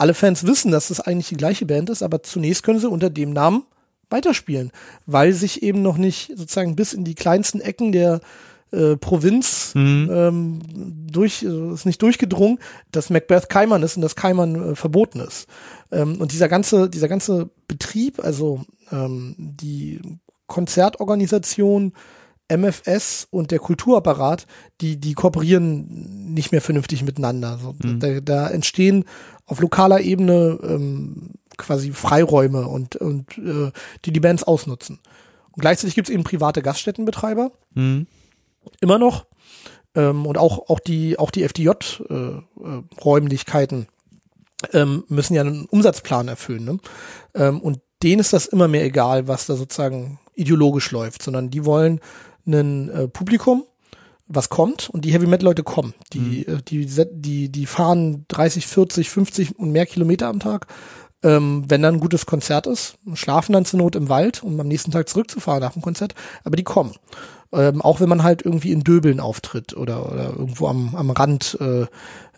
alle Fans wissen, dass das eigentlich die gleiche Band ist, aber zunächst können sie unter dem Namen weiterspielen, weil sich eben noch nicht sozusagen bis in die kleinsten Ecken der äh, Provinz mhm. ähm, durch äh, ist nicht durchgedrungen, dass Macbeth Keimann ist und dass Keimann äh, verboten ist. Ähm, und dieser ganze dieser ganze Betrieb, also ähm, die Konzertorganisation MFS und der Kulturapparat, die, die kooperieren nicht mehr vernünftig miteinander. Mhm. da, da entstehen auf lokaler Ebene ähm, quasi Freiräume und, und äh, die die Bands ausnutzen. Und gleichzeitig gibt es eben private Gaststättenbetreiber. Mhm. Immer noch. Ähm, und auch, auch die, auch die FDJ-Räumlichkeiten äh, äh, ähm, müssen ja einen Umsatzplan erfüllen. Ne? Ähm, und denen ist das immer mehr egal, was da sozusagen ideologisch läuft, sondern die wollen ein äh, Publikum, was kommt und die Heavy Metal Leute kommen. Die, mhm. Äh, die, die, die fahren 30, 40, 50 und mehr Kilometer am Tag. Ähm, wenn dann ein gutes Konzert ist, schlafen dann zur Not im Wald, um am nächsten Tag zurückzufahren nach dem Konzert, aber die kommen. Ähm, auch wenn man halt irgendwie in Döbeln auftritt oder, oder irgendwo am, am Rand äh,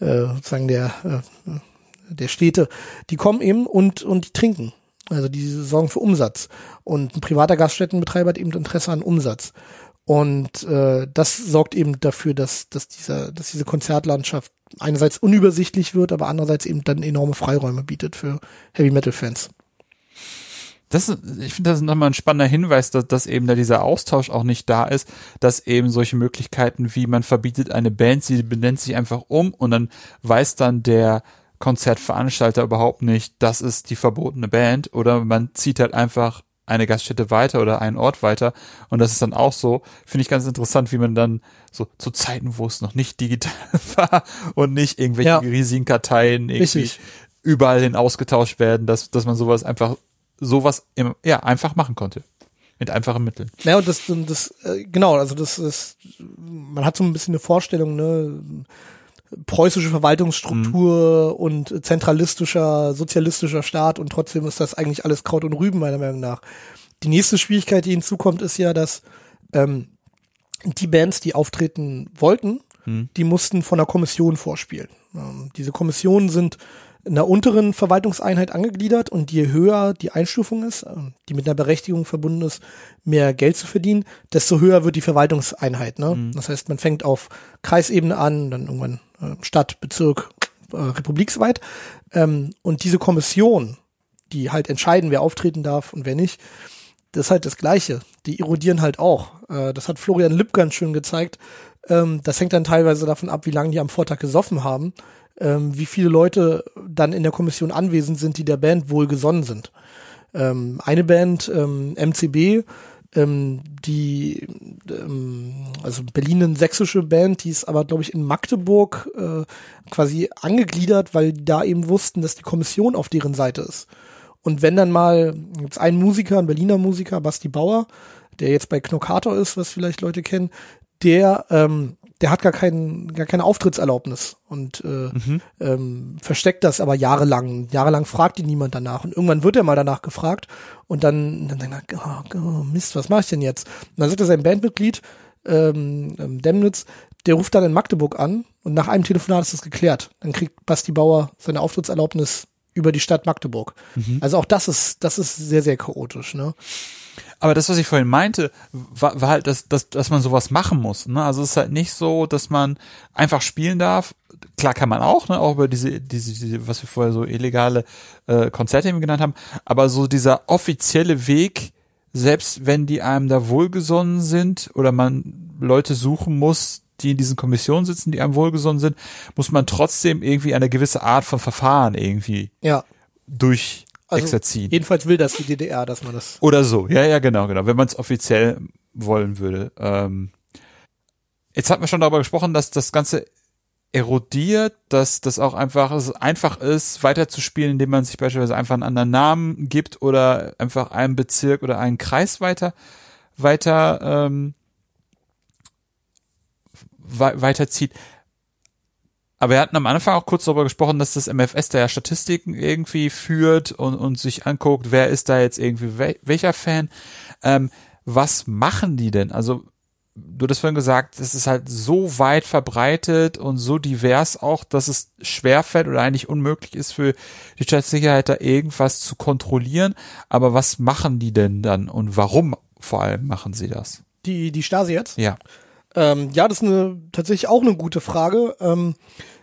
äh, sozusagen der, äh, der Städte, die kommen eben und, und die trinken. Also die sorgen für Umsatz. Und ein privater Gaststättenbetreiber hat eben Interesse an Umsatz. Und äh, das sorgt eben dafür, dass, dass, dieser, dass diese Konzertlandschaft einerseits unübersichtlich wird, aber andererseits eben dann enorme Freiräume bietet für Heavy Metal Fans. Das, ich finde, das nochmal ein spannender Hinweis, dass, dass eben da dieser Austausch auch nicht da ist, dass eben solche Möglichkeiten wie man verbietet eine Band, sie benennt sich einfach um und dann weiß dann der Konzertveranstalter überhaupt nicht, das ist die verbotene Band oder man zieht halt einfach eine Gaststätte weiter oder einen Ort weiter. Und das ist dann auch so, finde ich ganz interessant, wie man dann so zu Zeiten, wo es noch nicht digital war und nicht irgendwelche ja. riesigen Karteien irgendwie Richtig. überall hin ausgetauscht werden, dass, dass man sowas einfach, sowas im, ja, einfach machen konnte. Mit einfachen Mitteln. Ja, und das, das, äh, genau, also das ist, man hat so ein bisschen eine Vorstellung, ne, preußische Verwaltungsstruktur mhm. und zentralistischer, sozialistischer Staat und trotzdem ist das eigentlich alles Kraut und Rüben meiner Meinung nach. Die nächste Schwierigkeit, die hinzukommt, ist ja, dass ähm, die Bands, die auftreten wollten, mhm. die mussten von der Kommission vorspielen. Ähm, diese Kommissionen sind einer unteren Verwaltungseinheit angegliedert und je höher die Einstufung ist, äh, die mit einer Berechtigung verbunden ist, mehr Geld zu verdienen, desto höher wird die Verwaltungseinheit. Ne? Mhm. Das heißt, man fängt auf Kreisebene an, dann irgendwann äh, Stadt, Bezirk, äh, republiksweit. Ähm, und diese Kommission, die halt entscheiden, wer auftreten darf und wer nicht, das ist halt das Gleiche. Die erodieren halt auch. Äh, das hat Florian Lipp ganz schön gezeigt. Ähm, das hängt dann teilweise davon ab, wie lange die am Vortag gesoffen haben, ähm, wie viele Leute dann in der Kommission anwesend sind, die der Band wohlgesonnen sind. Ähm, eine Band, ähm, MCB, ähm, die ähm, also Berlin sächsische Band, die ist aber glaube ich in Magdeburg äh, quasi angegliedert, weil die da eben wussten, dass die Kommission auf deren Seite ist. Und wenn dann mal, gibt's einen Musiker, ein Berliner Musiker, Basti Bauer, der jetzt bei Knockator ist, was vielleicht Leute kennen, der, ähm, der hat gar, keinen, gar keine Auftrittserlaubnis und äh, mhm. ähm, versteckt das aber jahrelang. Jahrelang fragt ihn niemand danach. Und irgendwann wird er mal danach gefragt und dann, dann denkt er, oh, oh, Mist, was mache ich denn jetzt? Und dann sagt er sein Bandmitglied, ähm, ähm, Demnitz, der ruft dann in Magdeburg an und nach einem Telefonat ist das geklärt. Dann kriegt Basti Bauer seine Auftrittserlaubnis über die Stadt Magdeburg. Mhm. Also auch das ist, das ist sehr, sehr chaotisch, ne? Aber das, was ich vorhin meinte, war, war halt, dass, dass, dass man sowas machen muss. Ne? Also es ist halt nicht so, dass man einfach spielen darf. Klar kann man auch, ne? auch über diese, diese, diese was wir vorher so illegale äh, Konzerte eben genannt haben. Aber so dieser offizielle Weg, selbst wenn die einem da wohlgesonnen sind oder man Leute suchen muss, die in diesen Kommissionen sitzen, die einem wohlgesonnen sind, muss man trotzdem irgendwie eine gewisse Art von Verfahren irgendwie ja. durch also exerzieren. Jedenfalls will das die DDR, dass man das. Oder so, ja, ja, genau, genau. Wenn man es offiziell wollen würde. Ähm, jetzt hat man schon darüber gesprochen, dass das Ganze erodiert, dass das auch einfach es einfach ist, weiterzuspielen, indem man sich beispielsweise einfach einen anderen Namen gibt oder einfach einen Bezirk oder einen Kreis weiter weiter ähm, weiterzieht. Aber wir hatten am Anfang auch kurz darüber gesprochen, dass das MFS da ja Statistiken irgendwie führt und, und sich anguckt, wer ist da jetzt irgendwie wel welcher Fan. Ähm, was machen die denn? Also, du hast vorhin gesagt, es ist halt so weit verbreitet und so divers auch, dass es schwerfällt oder eigentlich unmöglich ist für die Staatssicherheit da irgendwas zu kontrollieren. Aber was machen die denn dann und warum vor allem machen sie das? Die, die Stasi jetzt? Ja. Ähm, ja, das ist eine, tatsächlich auch eine gute Frage. Ähm,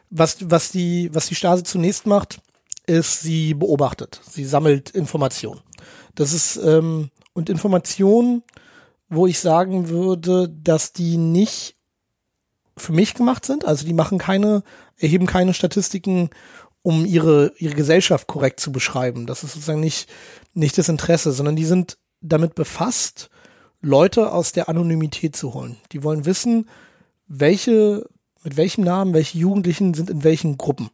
was, was, die, was die Stasi zunächst macht, ist, sie beobachtet. Sie sammelt Informationen. Das ist, ähm, und Informationen, wo ich sagen würde, dass die nicht für mich gemacht sind. Also die machen keine, erheben keine Statistiken, um ihre, ihre Gesellschaft korrekt zu beschreiben. Das ist sozusagen nicht, nicht das Interesse, sondern die sind damit befasst, Leute aus der Anonymität zu holen. Die wollen wissen, welche, mit welchem Namen, welche Jugendlichen sind in welchen Gruppen.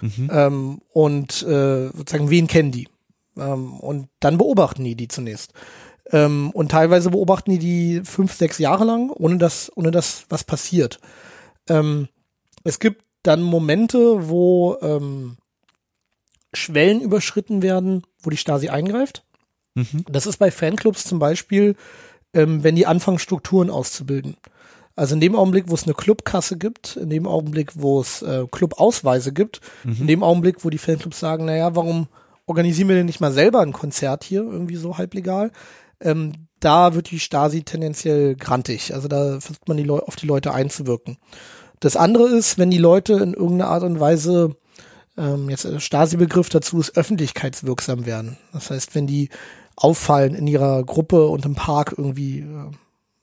Mhm. Ähm, und äh, sozusagen, wen kennen die? Ähm, und dann beobachten die die zunächst. Ähm, und teilweise beobachten die die fünf, sechs Jahre lang, ohne dass, ohne dass was passiert. Ähm, es gibt dann Momente, wo ähm, Schwellen überschritten werden, wo die Stasi eingreift. Mhm. Das ist bei Fanclubs zum Beispiel ähm, wenn die anfangen, Strukturen auszubilden. Also in dem Augenblick, wo es eine Clubkasse gibt, in dem Augenblick, wo es äh, Clubausweise gibt, mhm. in dem Augenblick, wo die Fanclubs sagen, naja, warum organisieren wir denn nicht mal selber ein Konzert hier, irgendwie so halblegal, ähm, da wird die Stasi tendenziell grantig. Also da versucht man die Leu auf die Leute einzuwirken. Das andere ist, wenn die Leute in irgendeiner Art und Weise, ähm, jetzt der Stasi-Begriff dazu ist, öffentlichkeitswirksam werden. Das heißt, wenn die auffallen in ihrer Gruppe und im Park irgendwie äh,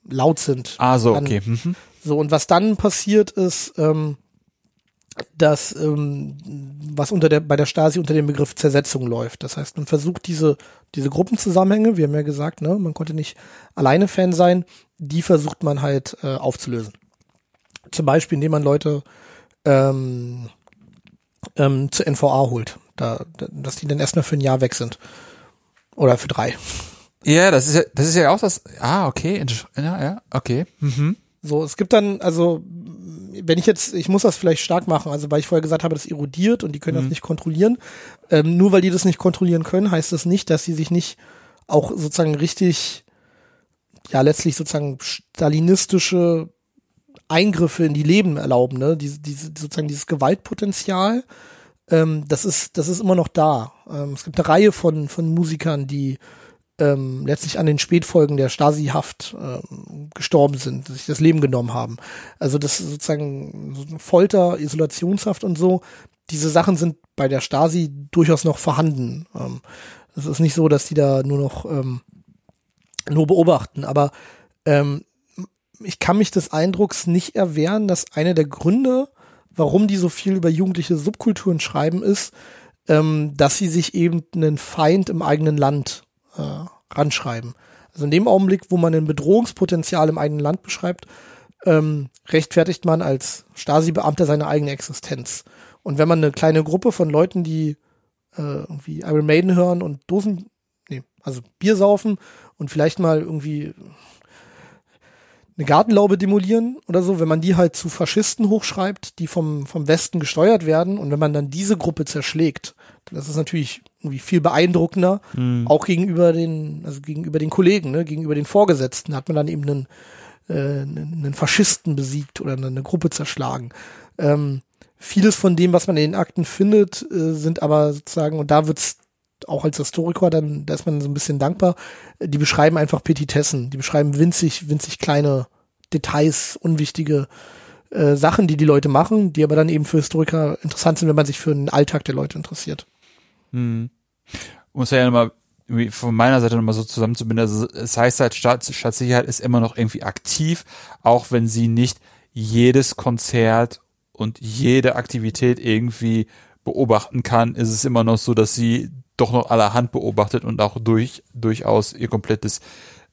laut sind. Ah, so, dann, okay. Mhm. So, und was dann passiert ist, ähm, dass ähm, was unter der bei der Stasi unter dem Begriff Zersetzung läuft. Das heißt, man versucht diese diese Gruppenzusammenhänge, wir haben ja gesagt, ne, man konnte nicht alleine Fan sein, die versucht man halt äh, aufzulösen. Zum Beispiel, indem man Leute ähm, ähm, zur NVA holt, da, dass die dann erstmal für ein Jahr weg sind. Oder für drei. Ja, das ist ja, das ist ja auch das. Ah, okay. Ja, ja, okay. Mhm. So, es gibt dann, also, wenn ich jetzt, ich muss das vielleicht stark machen, also weil ich vorher gesagt habe, das erodiert und die können mhm. das nicht kontrollieren. Ähm, nur weil die das nicht kontrollieren können, heißt das nicht, dass sie sich nicht auch sozusagen richtig, ja, letztlich sozusagen stalinistische Eingriffe in die Leben erlauben, ne? Diese, diese, sozusagen dieses Gewaltpotenzial ähm, das ist, das ist immer noch da. Ähm, es gibt eine Reihe von, von Musikern, die ähm, letztlich an den Spätfolgen der Stasi-Haft ähm, gestorben sind, sich das Leben genommen haben. Also das ist sozusagen so Folter, Isolationshaft und so. Diese Sachen sind bei der Stasi durchaus noch vorhanden. Ähm, es ist nicht so, dass die da nur noch ähm, nur beobachten, aber ähm, ich kann mich des Eindrucks nicht erwehren, dass einer der Gründe, warum die so viel über jugendliche Subkulturen schreiben, ist, ähm, dass sie sich eben einen Feind im eigenen Land äh, ranschreiben. Also in dem Augenblick, wo man ein Bedrohungspotenzial im eigenen Land beschreibt, ähm, rechtfertigt man als Stasi-Beamter seine eigene Existenz. Und wenn man eine kleine Gruppe von Leuten, die äh, irgendwie Iron Maiden hören und Dosen, nee, also Bier saufen und vielleicht mal irgendwie eine Gartenlaube demolieren oder so, wenn man die halt zu Faschisten hochschreibt, die vom, vom Westen gesteuert werden und wenn man dann diese Gruppe zerschlägt, das ist natürlich irgendwie viel beeindruckender, mhm. auch gegenüber den, also gegenüber den Kollegen, ne, gegenüber den Vorgesetzten hat man dann eben einen, äh, einen Faschisten besiegt oder eine Gruppe zerschlagen. Ähm, vieles von dem, was man in den Akten findet, äh, sind aber sozusagen, und da wird's auch als Historiker, dann, da ist man so ein bisschen dankbar, die beschreiben einfach Petitessen, die beschreiben winzig, winzig kleine Details, unwichtige äh, Sachen, die die Leute machen, die aber dann eben für Historiker interessant sind, wenn man sich für den Alltag der Leute interessiert. Hm. Muss ja nochmal von meiner Seite nochmal so zusammenzubinden. Also es heißt halt, Staat, Staatssicherheit ist immer noch irgendwie aktiv, auch wenn sie nicht jedes Konzert und jede Aktivität irgendwie beobachten kann, ist es immer noch so, dass sie doch noch allerhand beobachtet und auch durch durchaus ihr komplettes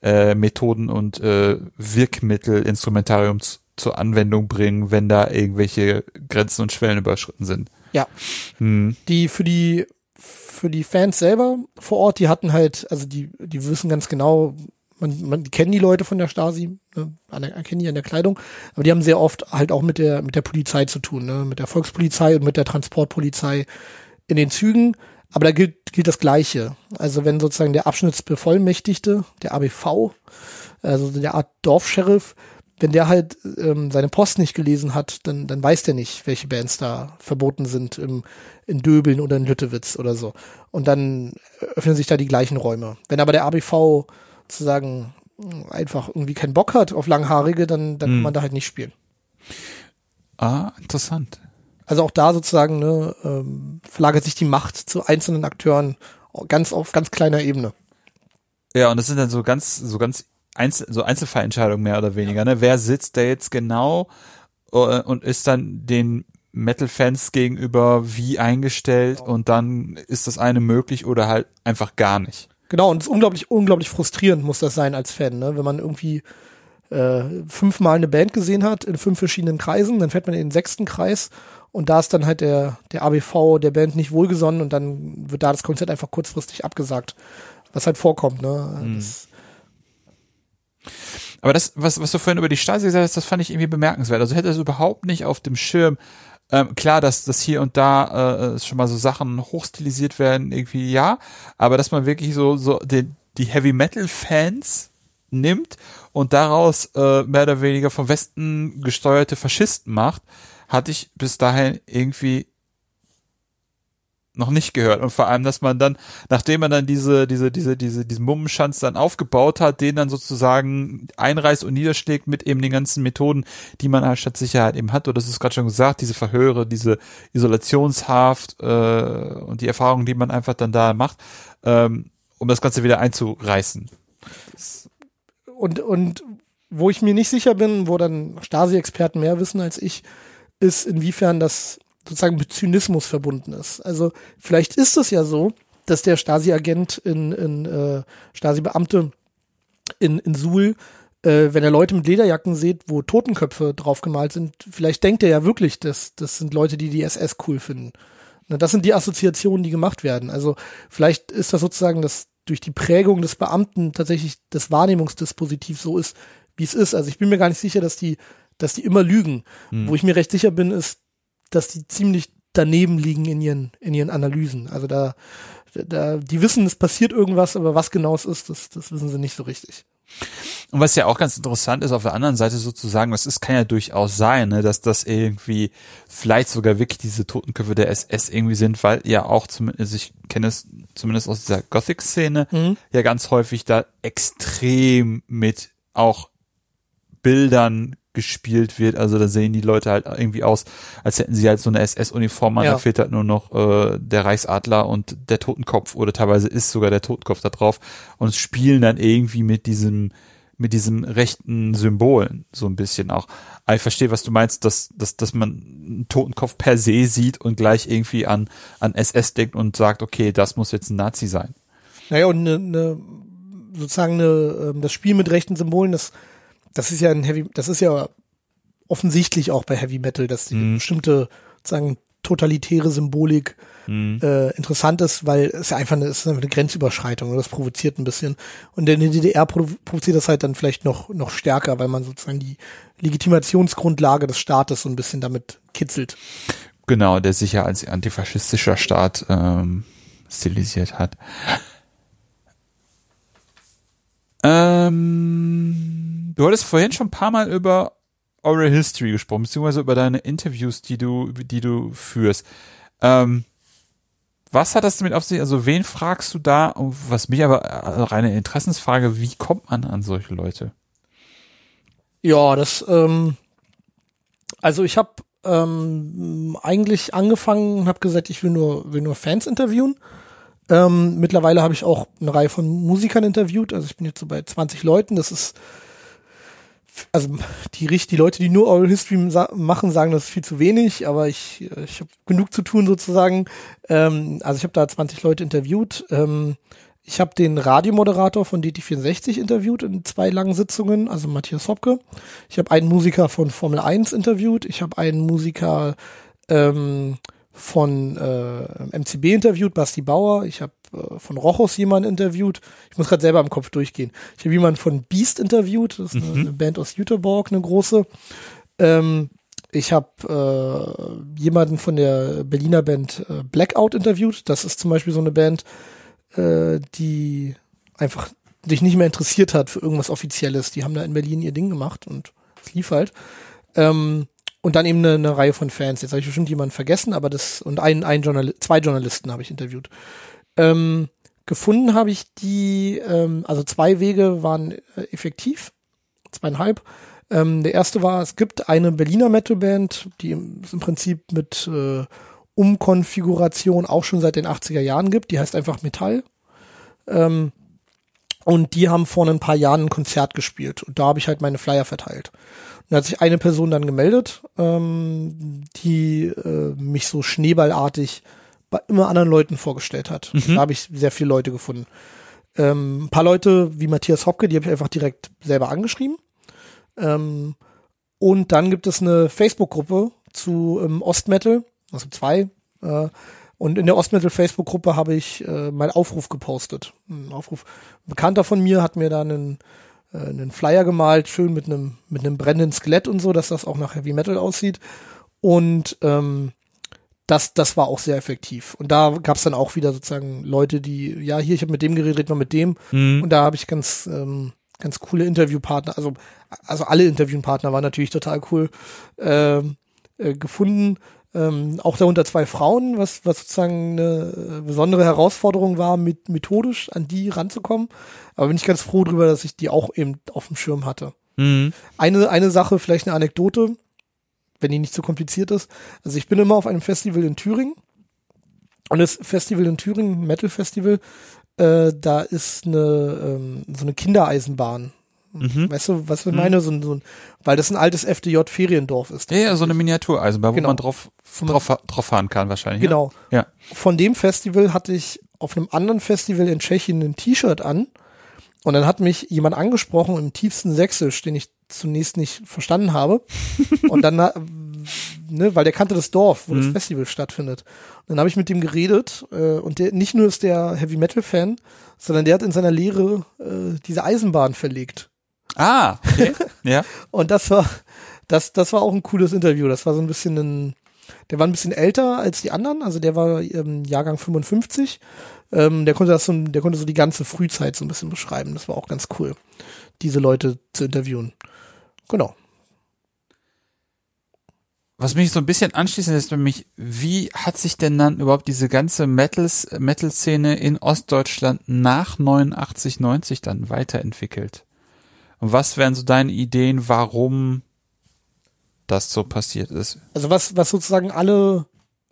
äh, Methoden und äh, Wirkmittel, Instrumentarium zur Anwendung bringen, wenn da irgendwelche Grenzen und Schwellen überschritten sind. Ja. Hm. Die für die für die Fans selber vor Ort, die hatten halt, also die, die wissen ganz genau, man, man die die Leute von der Stasi, ne, erkennen die an der Kleidung, aber die haben sehr oft halt auch mit der, mit der Polizei zu tun, ne, mit der Volkspolizei und mit der Transportpolizei in den Zügen. Aber da gilt, gilt das Gleiche. Also wenn sozusagen der Abschnittsbevollmächtigte, der ABV, also der Art Dorfsheriff, wenn der halt ähm, seine Post nicht gelesen hat, dann, dann weiß der nicht, welche Bands da verboten sind im, in Döbeln oder in Lüttewitz oder so. Und dann öffnen sich da die gleichen Räume. Wenn aber der ABV sozusagen einfach irgendwie keinen Bock hat auf Langhaarige, dann, dann hm. kann man da halt nicht spielen. Ah, interessant. Also auch da sozusagen ne, ähm, verlagert sich die Macht zu einzelnen Akteuren ganz auf ganz kleiner Ebene. Ja, und das sind dann so ganz, so ganz Einzel so Einzelfallentscheidungen mehr oder weniger. Ne? Wer sitzt da jetzt genau uh, und ist dann den Metal-Fans gegenüber wie eingestellt genau. und dann ist das eine möglich oder halt einfach gar nicht. Genau, und es ist unglaublich, unglaublich frustrierend muss das sein als Fan, ne? wenn man irgendwie äh, fünfmal eine Band gesehen hat in fünf verschiedenen Kreisen, dann fährt man in den sechsten Kreis und da ist dann halt der, der ABV der Band nicht wohlgesonnen und dann wird da das Konzert einfach kurzfristig abgesagt. Was halt vorkommt, ne? Mhm. Das, aber das, was, was du vorhin über die Stasi gesagt hast, das fand ich irgendwie bemerkenswert. Also hätte es überhaupt nicht auf dem Schirm. Ähm, klar, dass, dass hier und da äh, schon mal so Sachen hochstilisiert werden, irgendwie ja, aber dass man wirklich so, so den, die Heavy Metal Fans nimmt und daraus äh, mehr oder weniger vom Westen gesteuerte Faschisten macht, hatte ich bis dahin irgendwie noch nicht gehört. Und vor allem, dass man dann, nachdem man dann diese, diese, diese, diese, diesen Mummenschanz dann aufgebaut hat, den dann sozusagen einreißt und niederschlägt mit eben den ganzen Methoden, die man als Stadtsicherheit eben hat. Oder das ist gerade schon gesagt, diese Verhöre, diese Isolationshaft äh, und die Erfahrungen, die man einfach dann da macht, ähm, um das Ganze wieder einzureißen. Und, und wo ich mir nicht sicher bin, wo dann Stasi-Experten mehr wissen als ich, ist, inwiefern das sozusagen mit Zynismus verbunden ist. Also vielleicht ist es ja so, dass der Stasi-Agent in, in äh, Stasi-Beamte in, in Suhl, äh, wenn er Leute mit Lederjacken sieht, wo Totenköpfe draufgemalt sind, vielleicht denkt er ja wirklich, dass das sind Leute, die die SS cool finden. Na, das sind die Assoziationen, die gemacht werden. Also vielleicht ist das sozusagen das durch die Prägung des Beamten tatsächlich das Wahrnehmungsdispositiv so ist, wie es ist. Also ich bin mir gar nicht sicher, dass die, dass die immer lügen. Hm. Wo ich mir recht sicher bin, ist, dass die ziemlich daneben liegen in ihren, in ihren Analysen. Also da, da, die wissen, es passiert irgendwas, aber was genau es ist, das, das wissen sie nicht so richtig. Und was ja auch ganz interessant ist, auf der anderen Seite sozusagen, das ist, kann ja durchaus sein, ne, dass das irgendwie vielleicht sogar wirklich diese Totenköpfe der SS irgendwie sind, weil ja auch zumindest, ich kenne es zumindest aus dieser Gothic-Szene, Mhm. ja ganz häufig da extrem mit auch Bildern gespielt wird. Also da sehen die Leute halt irgendwie aus, als hätten sie halt so eine SS-Uniform an. Ja. Da fehlt halt nur noch äh, der Reichsadler und der Totenkopf oder teilweise ist sogar der Totenkopf da drauf und spielen dann irgendwie mit diesem mit diesem rechten Symbolen so ein bisschen auch. Aber ich verstehe, was du meinst, dass, dass, dass man einen Totenkopf per se sieht und gleich irgendwie an, an SS denkt und sagt, okay, das muss jetzt ein Nazi sein. Naja, und ne, ne, sozusagen ne, ähm, das Spiel mit rechten Symbolen, das, das ist ja ein Heavy, das ist ja offensichtlich auch bei Heavy Metal, dass die Mhm. bestimmte sozusagen totalitäre Symbolik äh, interessant ist, weil es ja einfach eine, es ist einfach eine Grenzüberschreitung und das provoziert ein bisschen. Und in der DDR provo provoziert das halt dann vielleicht noch, noch stärker, weil man sozusagen die Legitimationsgrundlage des Staates so ein bisschen damit kitzelt. Genau, der sich ja als antifaschistischer Staat ähm, stilisiert hat. Ähm, du hattest vorhin schon ein paar Mal über Oral History gesprochen, beziehungsweise über deine Interviews, die du, die du führst. Ähm, was hat das damit auf sich? Also wen fragst du da? Was mich aber äh, reine Interessensfrage, wie kommt man an solche Leute? Ja, das, ähm, also ich habe ähm, eigentlich angefangen und habe gesagt, ich will nur, will nur Fans interviewen. Ähm, mittlerweile habe ich auch eine Reihe von Musikern interviewt. Also ich bin jetzt so bei 20 Leuten. Das ist also die, die Leute, die nur Oral History sa machen, sagen, das ist viel zu wenig, aber ich, äh, ich habe genug zu tun sozusagen. Ähm, also ich habe da 20 Leute interviewt. Ähm, ich habe den Radiomoderator von DT64 interviewt in zwei langen Sitzungen, also Matthias Hopke. Ich habe einen Musiker von Formel 1 interviewt. Ich habe einen Musiker ähm, von äh, MCB interviewt, Basti Bauer. Ich habe äh, von Rochus jemanden interviewt. Ich muss gerade selber im Kopf durchgehen. Ich habe jemanden von Beast interviewt. Das ist eine, eine Band aus Jüterbog, eine große. Ähm, ich habe äh, jemanden von der Berliner Band äh, Blackout interviewt. Das ist zum Beispiel so eine Band, äh, die einfach sich nicht mehr interessiert hat für irgendwas Offizielles. Die haben da in Berlin ihr Ding gemacht und es lief halt. Ähm, und dann eben eine, eine Reihe von Fans. Jetzt habe ich bestimmt jemanden vergessen, aber das und ein, ein Journal zwei Journalisten habe ich interviewt. Ähm, gefunden habe ich die, ähm, also zwei Wege waren äh, effektiv, zweieinhalb. Ähm, der erste war, es gibt eine Berliner Metalband, die im, im Prinzip mit äh, Umkonfiguration auch schon seit den 80er Jahren gibt. Die heißt einfach Metall. Ähm, und die haben vor ein paar Jahren ein Konzert gespielt. Und da habe ich halt meine Flyer verteilt. Und da hat sich eine Person dann gemeldet, ähm, die äh, mich so schneeballartig bei immer anderen Leuten vorgestellt hat. Da habe ich sehr viele Leute gefunden. Ähm, ein paar Leute wie Matthias Hopke, die habe ich einfach direkt selber angeschrieben. Ähm, und dann gibt es eine Facebook-Gruppe zu ähm, Ostmetal, also zwei. Äh, und in der Ostmetal-Facebook-Gruppe habe ich äh, meinen Aufruf gepostet. Ein Aufruf. Ein Bekannter von mir hat mir da einen, äh, einen Flyer gemalt, schön mit einem mit einem brennenden Skelett und so, dass das auch nach Heavy Metal aussieht. Und ähm, das, das war auch sehr effektiv. Und da gab es dann auch wieder sozusagen Leute, die, ja, hier, ich habe mit dem geredet, red mal mit dem. Und da habe ich ganz, ähm, ganz coole Interviewpartner, also, also alle Interviewpartner waren natürlich total cool ähm, äh, gefunden. Ähm, auch darunter zwei Frauen, was, was sozusagen eine äh, besondere Herausforderung war, mit methodisch an die ranzukommen. Aber bin ich ganz froh drüber, dass ich die auch eben auf dem Schirm hatte. Mhm. Eine, eine Sache, vielleicht eine Anekdote, wenn die nicht zu kompliziert ist. Also ich bin immer auf einem Festival in Thüringen. Und das Festival in Thüringen, Metal Festival, äh, da ist eine, ähm, so eine Kindereisenbahn. Mhm. Weißt du, was ich meine? So, ein- so ein, weil das ein altes FDJ-Feriendorf ist. Ja, ja, so eine Miniatureisenbahn, wo Genau. man drauf, drauf, drauf fahren kann wahrscheinlich. Genau. Ja. Von dem Festival hatte ich auf einem anderen Festival in Tschechien ein T-Shirt an. Und dann hat mich jemand angesprochen im tiefsten Sächsisch, den ich zunächst nicht verstanden habe. Und dann, ne, weil der kannte das Dorf, wo das Festival stattfindet. Und dann habe ich mit dem geredet äh, und der nicht nur ist der Heavy Metal Fan, sondern der hat in seiner Lehre äh, diese Eisenbahn verlegt. Ah, okay. ja. Und das war, das, das war auch ein cooles Interview. Das war so ein bisschen ein, der war ein bisschen älter als die anderen, also der war ähm, Jahrgang 55. Ähm, der konnte das so, der konnte so die ganze Frühzeit so ein bisschen beschreiben. Das war auch ganz cool. diese Leute zu interviewen. Genau. Was mich so ein bisschen anschließt, ist mich, wie hat sich denn dann überhaupt diese ganze Metals, Metal-Szene in Ostdeutschland nach 89, 90 dann weiterentwickelt? Und was wären so deine Ideen, warum das so passiert ist? Also was, was sozusagen alle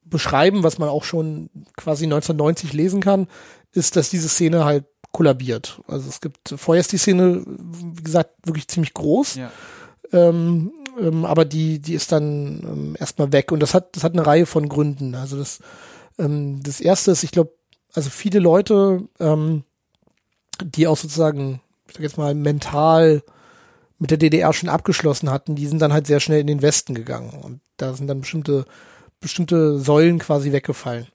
beschreiben, was man auch schon quasi 1990 lesen kann, ist, dass diese Szene halt kollabiert. Also es gibt, vorher ist die Szene, wie gesagt, wirklich ziemlich groß. Ja. Ähm, ähm, aber die, die ist dann ähm, erstmal weg. Und das hat, das hat eine Reihe von Gründen. Also das, ähm, das erste ist, ich glaube, also viele Leute, ähm, die auch sozusagen, ich sag jetzt mal, mental mit der DDR schon abgeschlossen hatten, die sind dann halt sehr schnell in den Westen gegangen. Und da sind dann bestimmte, bestimmte Säulen quasi weggefallen.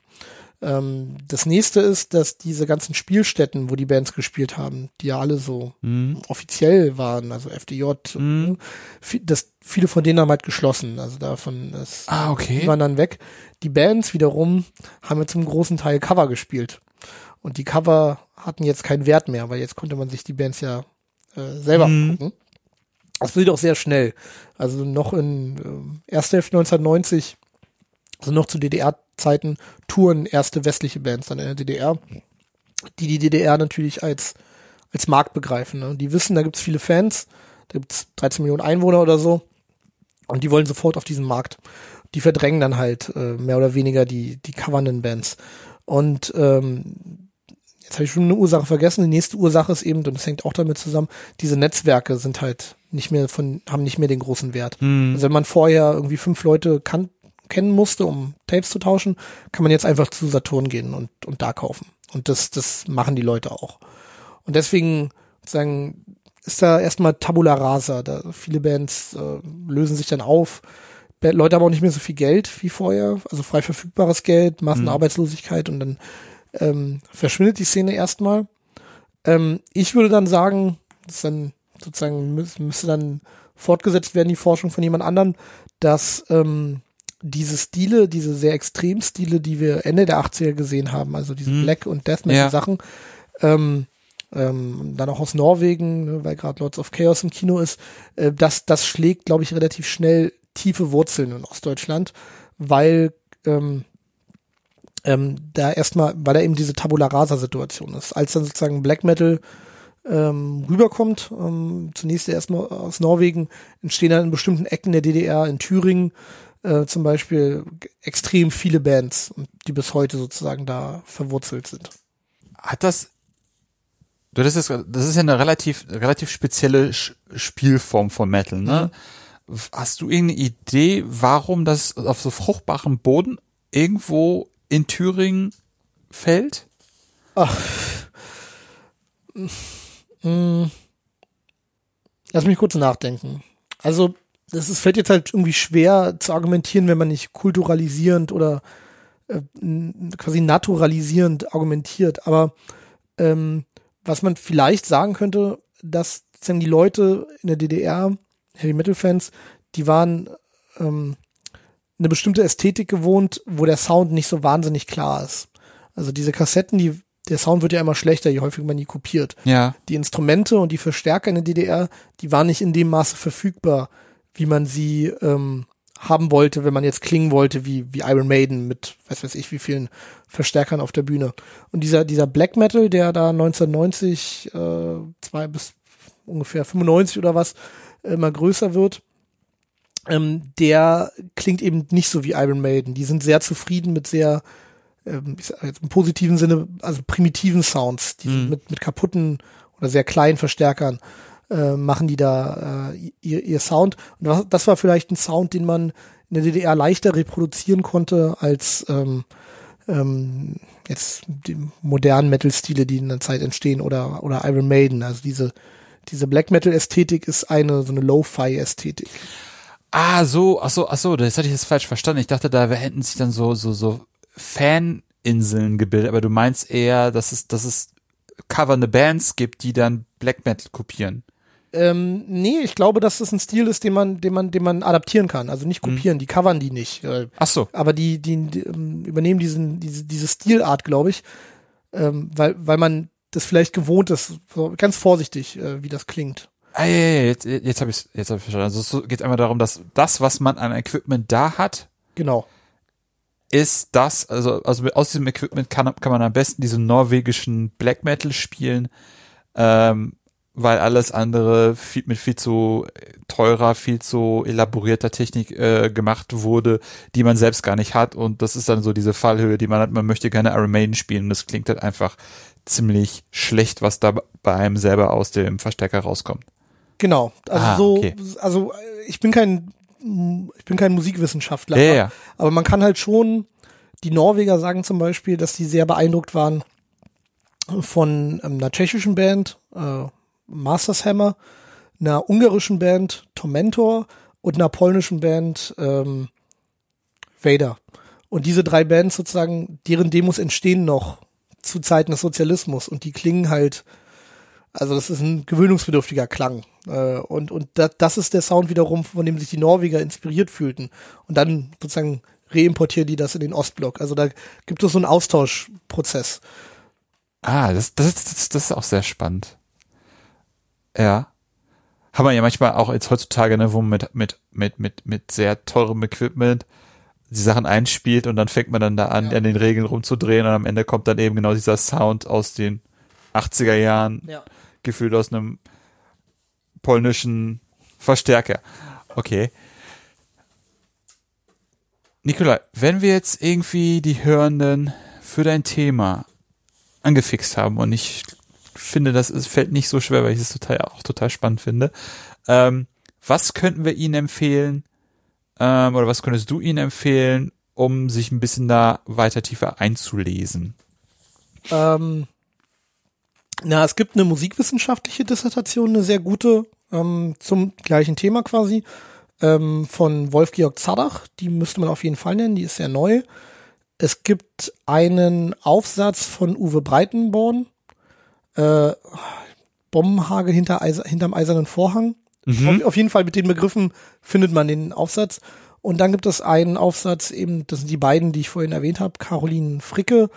Ähm, das nächste ist, dass diese ganzen Spielstätten, wo die Bands gespielt haben, die ja alle so Mhm. offiziell waren, also FDJ, Mhm. vi- das, viele von denen haben halt geschlossen. Also davon ist, Ah, okay. die waren dann weg. Die Bands wiederum haben jetzt zum großen Teil Cover gespielt. Und die Cover hatten jetzt keinen Wert mehr, weil jetzt konnte man sich die Bands ja äh, selber Mhm. angucken. Das geht auch sehr schnell. Also noch in ähm, erster Hälfte 1990, also noch zu DDR-Zeiten, touren erste westliche Bands dann in der DDR, die die DDR natürlich als, als Markt begreifen. Ne? Die wissen, da gibt's viele Fans, da gibt's 13 Millionen Einwohner oder so und die wollen sofort auf diesen Markt. Die verdrängen dann halt äh, mehr oder weniger die, die covernden Bands. Und ähm, jetzt habe ich schon eine Ursache vergessen. Die nächste Ursache ist eben, und das hängt auch damit zusammen, diese Netzwerke sind halt nicht mehr von, haben nicht mehr den großen Wert. Mhm. Also wenn man vorher irgendwie fünf Leute kan kennen musste, um Tapes zu tauschen, kann man jetzt einfach zu Saturn gehen und, und da kaufen. Und das, das machen die Leute auch. Und deswegen sagen, ist da erstmal Tabula Rasa. Da viele Bands äh, lösen sich dann auf. Leute haben auch nicht mehr so viel Geld wie vorher, also frei verfügbares Geld, Massenarbeitslosigkeit und dann ähm, verschwindet die Szene erstmal. Ähm, ich würde dann sagen, das ist dann sozusagen müß, müsste dann fortgesetzt werden, die Forschung von jemand anderen, dass ähm, diese Stile, diese sehr extremen Stile, die wir Ende der 80er gesehen haben, also diese Mhm. Black- und Death Metal Ja. Sachen, ähm, ähm, dann auch aus Norwegen, ne, weil gerade Lords of Chaos im Kino ist, äh, das, das schlägt, glaube ich, relativ schnell tiefe Wurzeln in Ostdeutschland, weil ähm, ähm, da erstmal, weil da eben diese Tabula Rasa Situation ist. Als dann sozusagen Black Metal ähm, rüberkommt, ähm, zunächst erstmal aus Norwegen, entstehen dann in bestimmten Ecken der DDR, in Thüringen äh, zum Beispiel extrem viele Bands, die bis heute sozusagen da verwurzelt sind. Hat das, du das ist, das ist ja eine relativ, relativ spezielle Spielform von Metal, ne? Hast du irgendeine Idee, warum das auf so fruchtbarem Boden irgendwo in Thüringen fällt? Ach. Hm. Lass mich kurz nachdenken. Also, das ist, fällt jetzt halt irgendwie schwer zu argumentieren, wenn man nicht kulturalisierend oder äh, quasi naturalisierend argumentiert. Aber ähm, was man vielleicht sagen könnte, dass die Leute in der DDR, Heavy Metal Fans, die waren ähm, eine bestimmte Ästhetik gewohnt, wo der Sound nicht so wahnsinnig klar ist. Also diese Kassetten, die, der Sound wird ja immer schlechter, je häufiger man die kopiert. Ja. Die Instrumente und die Verstärker in der DDR, die waren nicht in dem Maße verfügbar, wie man sie ähm, haben wollte, wenn man jetzt klingen wollte wie, wie Iron Maiden mit, weiß weiß ich, wie vielen Verstärkern auf der Bühne. Und dieser, dieser Black Metal, der da 1990, äh, zwei bis ungefähr 95 oder was, immer größer wird, ähm, der klingt eben nicht so wie Iron Maiden. Die sind sehr zufrieden mit sehr, ähm, ich sag jetzt im positiven Sinne, also primitiven Sounds, die Mhm. mit, mit kaputten oder sehr kleinen Verstärkern äh, machen die da äh, ihr, ihr Sound. Und das, das war vielleicht ein Sound, den man in der DDR leichter reproduzieren konnte als ähm, ähm, jetzt die modernen Metal-Stile, die in der Zeit entstehen oder oder Iron Maiden. Also diese diese Black Metal-Ästhetik ist eine so eine Lo-Fi-Ästhetik. Ah, so, ach so, ach so, das hatte ich jetzt falsch verstanden. Ich dachte, da hätten sich dann so, so, so Faninseln gebildet, aber du meinst eher, dass es, dass es covernde Bands gibt, die dann Black Metal kopieren. Ähm, nee, ich glaube, dass das ein Stil ist, den man, den man, den man adaptieren kann. Also nicht kopieren, die covern die nicht. Äh, Ach so. aber die, die, die ähm, übernehmen diesen, diese, diese Stilart, glaube ich, ähm, weil, weil man das vielleicht gewohnt ist, so ganz vorsichtig, äh, wie das klingt. Ah, ja, ja, jetzt, jetzt habe ich jetzt hab ich verstanden. Also es geht einfach darum, dass das, was man an Equipment da hat, Genau. ist das, also, also aus diesem Equipment kann, kann man am besten diesen norwegischen Black Metal spielen, ähm, weil alles andere viel, mit viel zu teurer, viel zu elaborierter Technik äh, gemacht wurde, die man selbst gar nicht hat. Und das ist dann so diese Fallhöhe, die man hat. Man möchte gerne Iron Maiden spielen und das klingt halt einfach ziemlich schlecht, was da bei einem selber aus dem Verstärker rauskommt. Genau. Also Ah, so, okay. also äh, ich bin kein, ich bin kein Musikwissenschaftler. Ja, ja. Aber man kann halt schon, die Norweger sagen zum Beispiel, dass die sehr beeindruckt waren von ähm, einer tschechischen Band, äh, Masters Hammer, einer ungarischen Band, Tormentor und einer polnischen Band, ähm, Vader. Und diese drei Bands sozusagen, deren Demos entstehen noch zu Zeiten des Sozialismus und die klingen halt, also das ist ein gewöhnungsbedürftiger Klang. Äh, und und da, das ist der Sound wiederum, von dem sich die Norweger inspiriert fühlten. Und dann sozusagen reimportieren die das in den Ostblock. Also da gibt es so einen Austauschprozess. Ah, das, das, das, das ist auch sehr spannend. Ja. Haben wir ja manchmal auch jetzt heutzutage, ne, wo man mit, mit, mit, mit, mit sehr teurem Equipment die Sachen einspielt und dann fängt man dann da an, Ja. an den Regeln rumzudrehen und am Ende kommt dann eben genau dieser Sound aus den 80er Jahren, Ja. gefühlt aus einem polnischen Verstärker. Okay. Nikolai, wenn wir jetzt irgendwie die Hörenden für dein Thema angefixt haben und ich finde, das ist, fällt nicht so schwer, weil ich es total auch total spannend finde. Ähm, was könnten wir ihnen empfehlen ähm, oder was könntest du ihnen empfehlen, um sich ein bisschen da weiter tiefer einzulesen? Ähm, na, es gibt eine musikwissenschaftliche Dissertation, eine sehr gute, ähm, zum gleichen Thema quasi, ähm, von Wolf-Georg Zadach. Die müsste man auf jeden Fall nennen, die ist sehr neu. Es gibt einen Aufsatz von Uwe Breitenborn, äh, Bombenhagel hinter Eis hinterm eisernen Vorhang. Auf, auf jeden Fall mit den Begriffen findet man den Aufsatz. Und dann gibt es einen Aufsatz, eben, das sind die beiden, die ich vorhin erwähnt habe, Caroline Fricke,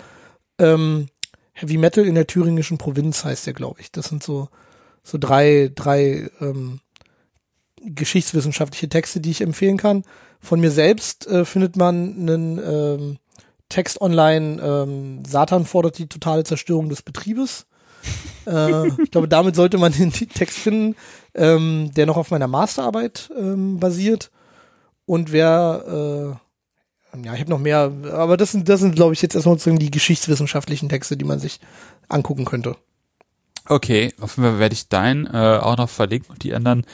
ähm, Heavy Metal in der thüringischen Provinz heißt der, glaube ich. Das sind so, so drei, drei ähm, geschichtswissenschaftliche Texte, die ich empfehlen kann. Von mir selbst äh, findet man einen ähm, Text online, ähm, Satan fordert die totale Zerstörung des Betriebes. Äh, ich glaube, damit sollte man den Text finden, ähm, der noch auf meiner Masterarbeit ähm, basiert. Und wer, äh, ja, ich habe noch mehr, aber das sind, das sind, glaube ich, jetzt erstmal sozusagen die geschichtswissenschaftlichen Texte, die man sich angucken könnte. Okay, auf jeden Fall werde ich deinen äh, auch noch verlinken und die anderen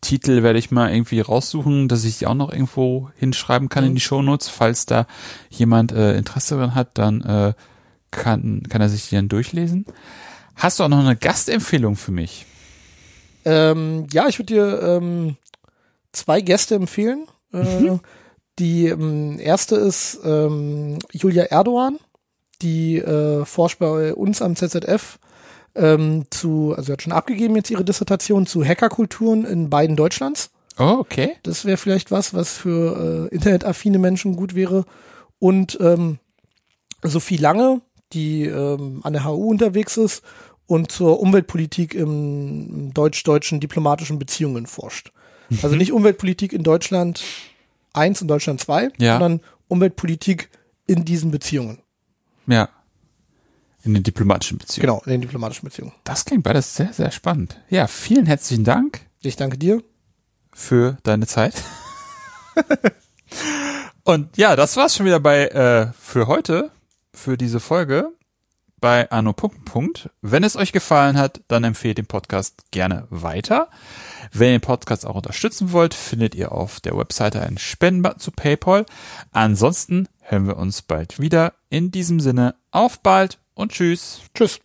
Titel werde ich mal irgendwie raussuchen, dass ich die auch noch irgendwo hinschreiben kann in die Shownotes. Falls da jemand äh, Interesse daran hat, dann äh, kann, kann er sich die dann durchlesen. Hast du auch noch eine Gastempfehlung für mich? Ähm, ja, ich würde dir ähm, zwei Gäste empfehlen. Äh, die ähm, erste ist ähm, Julia Erdogan, die äh, forscht bei uns am ZZF ähm, zu, also hat schon abgegeben jetzt ihre Dissertation zu Hackerkulturen in beiden Deutschlands. Oh, okay. Das wäre vielleicht was, was für äh, internetaffine Menschen gut wäre. Und ähm, Sophie Lange, die ähm, an der HU unterwegs ist und zur Umweltpolitik im deutsch-deutschen diplomatischen Beziehungen forscht. Also nicht Umweltpolitik in Deutschland 1 und Deutschland 2, Ja. sondern Umweltpolitik in diesen Beziehungen. Ja. In den diplomatischen Beziehungen. Genau, in den diplomatischen Beziehungen. Das klingt beides sehr, sehr spannend. Ja, vielen herzlichen Dank Ich danke dir. für deine Zeit. Und ja, das war's schon wieder bei äh, für heute, für diese Folge bei Anno Punkt. Wenn es euch gefallen hat, dann empfehlt den Podcast gerne weiter. Wenn ihr den Podcast auch unterstützen wollt, findet ihr auf der Webseite einen Spendenbutton zu PayPal. Ansonsten hören wir uns bald wieder. In diesem Sinne, auf bald und tschüss. Tschüss.